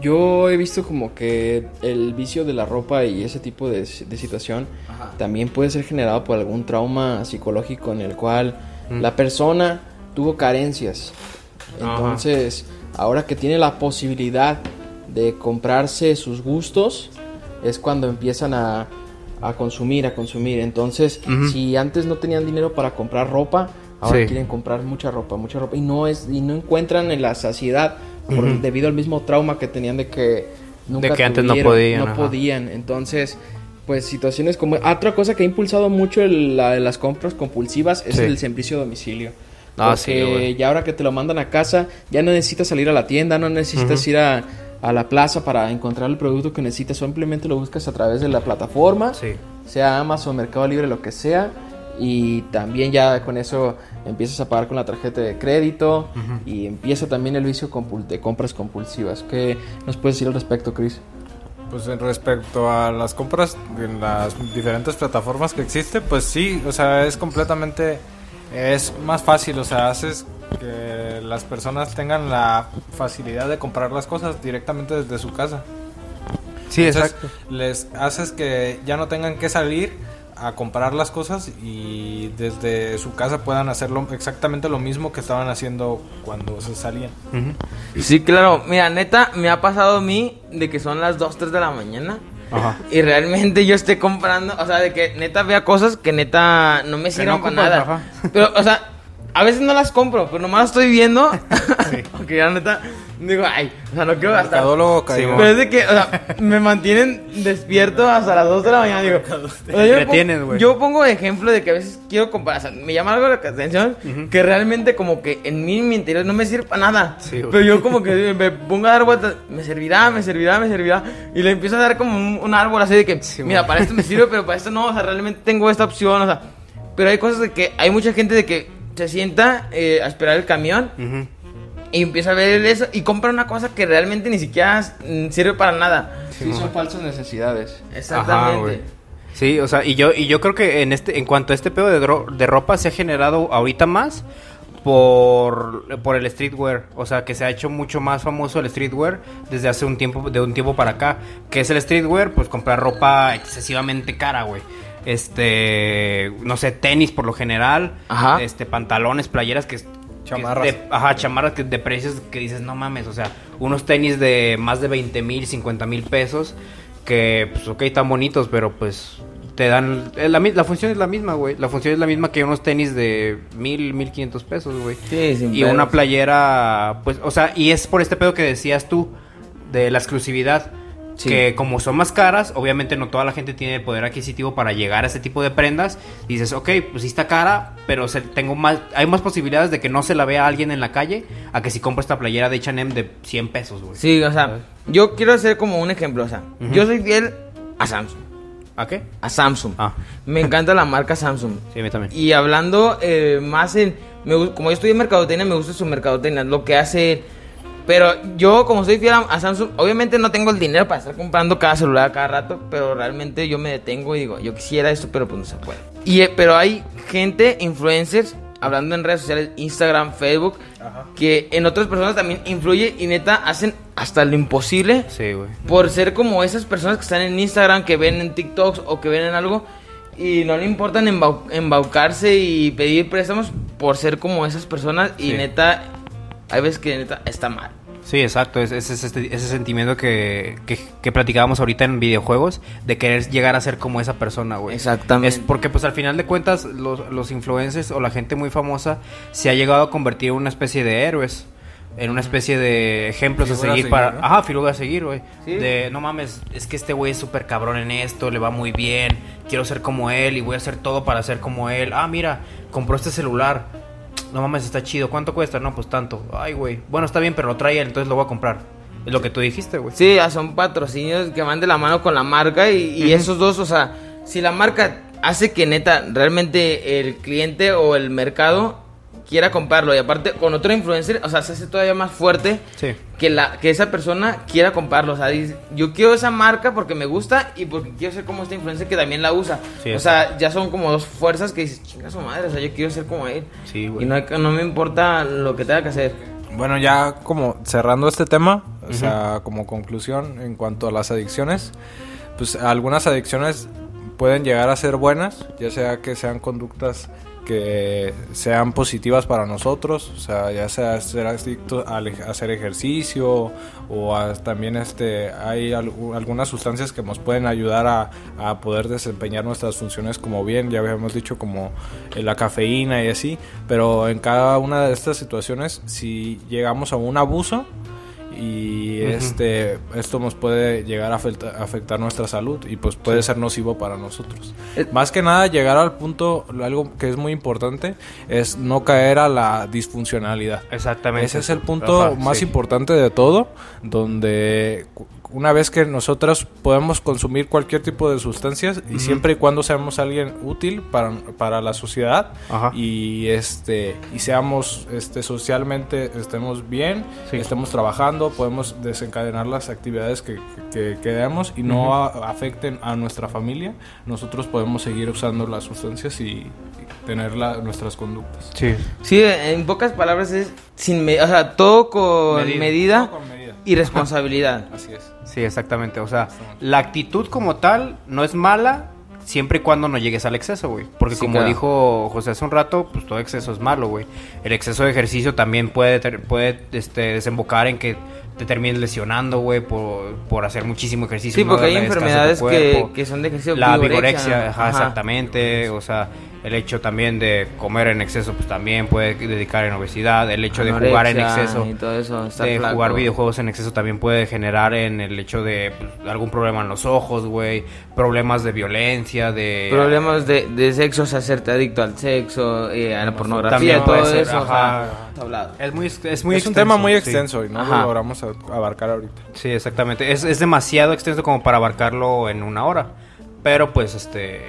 Yo he visto como que el vicio de la ropa y ese tipo de, de situación Ajá. también puede ser generado por algún trauma psicológico en el cual Mm. la persona tuvo carencias. Ajá. Entonces, ahora que tiene la posibilidad de comprarse sus gustos, es cuando empiezan a, a consumir, a consumir. Entonces, si antes no tenían dinero para comprar ropa, ahora Sí. quieren comprar mucha ropa, mucha ropa y no es y no encuentran en la saciedad por- debido al mismo trauma que tenían de que nunca que antes no podían, no podían. Entonces, pues situaciones como otra cosa que ha impulsado mucho el- la de las compras compulsivas es Sí. el servicio a domicilio. Ah, sí, Porque güey. ya ahora que te lo mandan a casa, ya no necesitas salir a la tienda, no necesitas ir a, a la plaza para encontrar el producto que necesitas, simplemente lo buscas a través de la plataforma, Sí. sea Amazon, Mercado Libre, lo que sea, y también ya con eso empiezas a pagar con la tarjeta de crédito y empieza también el vicio de compras compulsivas. ¿Qué nos puedes decir al respecto, Chris? Pues en respecto a las compras en las diferentes plataformas que existe, pues sí, o sea, es completamente es más fácil, o sea, haces que las personas tengan la facilidad de comprar las cosas directamente desde su casa. Sí, Entonces, exacto. Les haces que ya no tengan que salir a comprar las cosas y desde su casa puedan hacerlo exactamente lo mismo que estaban haciendo cuando se salían. Sí, claro. Mira, neta, me ha pasado a mí de que son las 2, 3 de la mañana. Ajá. Y realmente yo esté comprando, o sea, de que neta vea cosas que neta no me sirven no para nada. Pero, o sea, a veces no las compro, pero nomás estoy viendo. Porque ya neta, digo, ay, o sea, no quiero gastar. Cayó. Pero es de que, o sea, me mantienen despierto hasta las 2 de la mañana. Digo, o sea, yo, pongo, güey. yo pongo ejemplo de que a veces quiero comprar, o sea, me llama algo la atención que realmente como que en mí, en mi interior, no me sirve para nada. Sí, pero yo como que me pongo a dar vueltas, me servirá, me servirá, me servirá. Y le empiezo a dar como un, un árbol así de que, mira, para esto me sirve, pero para esto no, o sea, realmente tengo esta opción, o sea. Pero hay cosas de que hay mucha gente de que se sienta eh, a esperar el camión y empieza a ver eso y compra una cosa que realmente ni siquiera mm, sirve para nada. Sí, son falsas necesidades. Exactamente. Sí, o sea, y yo, y yo creo que en este, en cuanto a este pedo de, dro- de ropa se ha generado ahorita más por, por el streetwear. O sea, que se ha hecho mucho más famoso el streetwear desde hace un tiempo, de un tiempo para acá. ¿Qué es el streetwear? Pues comprar ropa excesivamente cara, güey. Este, no sé, tenis por lo general. Ajá. Este, pantalones, playeras que... que Chamarras. de- ajá, chamarras que, de precios que dices, no mames, o sea, unos tenis de más de 20 mil, 50 mil pesos, que, pues, ok, están bonitos, pero pues te dan, la, la función es la misma, güey, la función es la misma que unos tenis de mil, mil quinientos pesos, güey. Sí, sin Y pedos. una playera, pues, o sea, y es por este pedo que decías tú, de la exclusividad. Sí. Que como son más caras, obviamente no toda la gente tiene el poder adquisitivo para llegar a ese tipo de prendas. Y dices, ok, pues sí está cara, pero se- tengo más, hay más posibilidades de que no se la vea a alguien en la calle a que si compro esta playera de H&M de 100 pesos, güey. Sí, o sea, yo quiero hacer como un ejemplo, o sea, yo soy fiel a Samsung, ¿A qué? a Samsung. Ah, Me encanta la marca Samsung. sí, a mí también. Y hablando eh, más en, me como yo en mercadotecnia, me gusta su mercadotecnia, lo que hace. Pero yo, como soy fiel a, Samsung, obviamente no tengo el dinero para estar comprando cada celular cada rato, pero realmente yo me detengo y digo, yo quisiera esto, pero pues no se puede. Y, eh, pero hay gente, influencers, hablando en redes sociales, Instagram, Facebook, que en otras personas también influye y neta hacen hasta lo imposible Sí, güey. por ser como esas personas que están en Instagram, que ven en TikToks o que ven en algo y no le importan embau- embaucarse y pedir préstamos por ser como esas personas y Sí. neta, hay veces que neta está mal. Sí, exacto, es, es- es este- ese sentimiento que, que, que platicábamos ahorita en videojuegos, de querer llegar a ser como esa persona, güey. Exactamente. Es porque pues al final de cuentas los, los influencers o la gente muy famosa se ha llegado a convertir en una especie de héroes. En una especie de ejemplos a Figura a seguir seguir, para... ¿no? Ajá, figura a seguir, güey. Sí. De, no mames, es que este güey es súper cabrón en esto, le va muy bien, quiero ser como él y voy a hacer todo para ser como él. Ah, mira, compró este celular. No mames, está chido. ¿Cuánto cuesta? No, pues tanto. Ay, güey. Bueno, está bien, pero lo trae él, entonces lo voy a comprar. Es lo que tú dijiste, güey. Sí, ya son patrocinios que van de la mano con la marca y, y esos dos, o sea, si la marca hace que neta realmente el cliente o el mercado quiera comprarlo y aparte con otro influencer, o sea, se hace todavía más fuerte Sí. que la que esa persona quiera comprarlo, o sea, dice, yo quiero esa marca porque me gusta y porque quiero ser como este influencer que también la usa. Sí, o sea, ya son como dos fuerzas que dices, chinga su madre, o sea, yo quiero ser como él. Sí, güey. Y no, hay que- no me importa lo que tenga que hacer. Bueno, ya como cerrando este tema, o sea, como conclusión en cuanto a las adicciones, pues algunas adicciones pueden llegar a ser buenas, ya sea que sean conductas que sean positivas para nosotros, o sea, ya sea al a hacer ejercicio o a- también este hay algu- algunas sustancias que nos pueden ayudar a, a poder desempeñar nuestras funciones como bien, ya habíamos dicho como eh, la cafeína y así, pero en cada una de estas situaciones si llegamos a un abuso y este esto nos puede llegar a afecta- afectar nuestra salud y pues puede ser nocivo para nosotros. Eh, Más que nada llegar al punto algo que es muy importante es no caer a la disfuncionalidad. Exactamente. Ese es el punto Ajá, más sí. importante de todo, donde una vez que nosotros podemos consumir cualquier tipo de sustancias y siempre y cuando seamos alguien útil para, para la sociedad Ajá. y este y seamos este socialmente estemos bien, Sí. estemos trabajando, podemos desencadenar las actividades que, que, que queramos y no a- afecten a nuestra familia, nosotros podemos seguir usando las sustancias y, y tener la- nuestras conductas. Sí. Sí, en pocas palabras es sin me- o sea, todo con Medida. medida, Todo con medida. Y responsabilidad. Así es. Sí, exactamente. O sea, la actitud como tal no es mala siempre y cuando no llegues al exceso, güey. Porque Sí, como claro. dijo José hace un rato, pues todo exceso es malo, güey. El exceso de ejercicio también puede, ter- puede este, desembocar en que te termines lesionando, güey, por, por hacer muchísimo ejercicio. Sí, y no porque hay enfermedades que, cuerpo. que son de ejercicio. La vigorexia, vigorexia, ajá, ajá. exactamente. O sea, el hecho también de comer en exceso, pues también puede dedicar en obesidad. El hecho de jugar en exceso y todo eso, de flaco. jugar videojuegos en exceso también puede generar en el hecho de pues, algún problema en los ojos, güey, problemas de violencia, de Problemas de, de sexo, o sea, hacerte adicto al sexo, eh, a la pornografía, También todo puede ser, eso. o ajá. sea, hemos hablado. es muy es muy es un extenso, tema muy sí. extenso y no Ajá. lo logramos abarcar ahorita. Sí, exactamente. Es, es demasiado extenso como para abarcarlo en una hora. Pero pues este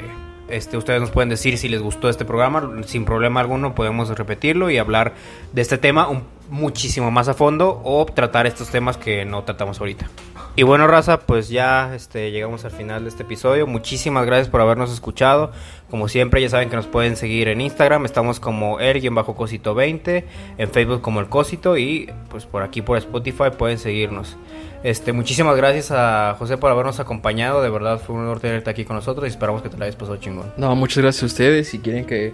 este ustedes nos pueden decir si les gustó este programa, sin problema alguno podemos repetirlo y hablar de este tema un, muchísimo más a fondo o tratar estos temas que no tratamos ahorita. Y bueno, raza, pues ya este, llegamos al final de este episodio. Muchísimas gracias por habernos escuchado. Como siempre, ya saben que nos pueden seguir en Instagram. Estamos como el-cosito20, en Facebook como el Cosito y pues por aquí por Spotify pueden seguirnos. Este, muchísimas gracias a José por habernos acompañado. De verdad fue un honor tenerte aquí con nosotros y esperamos que te la hayas pasado chingón. No, muchas gracias a ustedes. Si quieren que,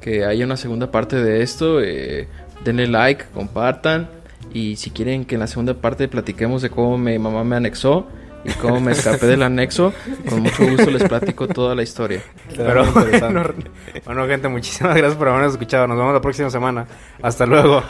que haya una segunda parte de esto, eh, denle like, compartan. Y si quieren que en la segunda parte platiquemos de cómo mi mamá me anexó y cómo me escapé del anexo, con mucho gusto les platico toda la historia. Pero bueno, bueno, gente, muchísimas gracias por habernos escuchado. Nos vemos la próxima semana. Hasta luego.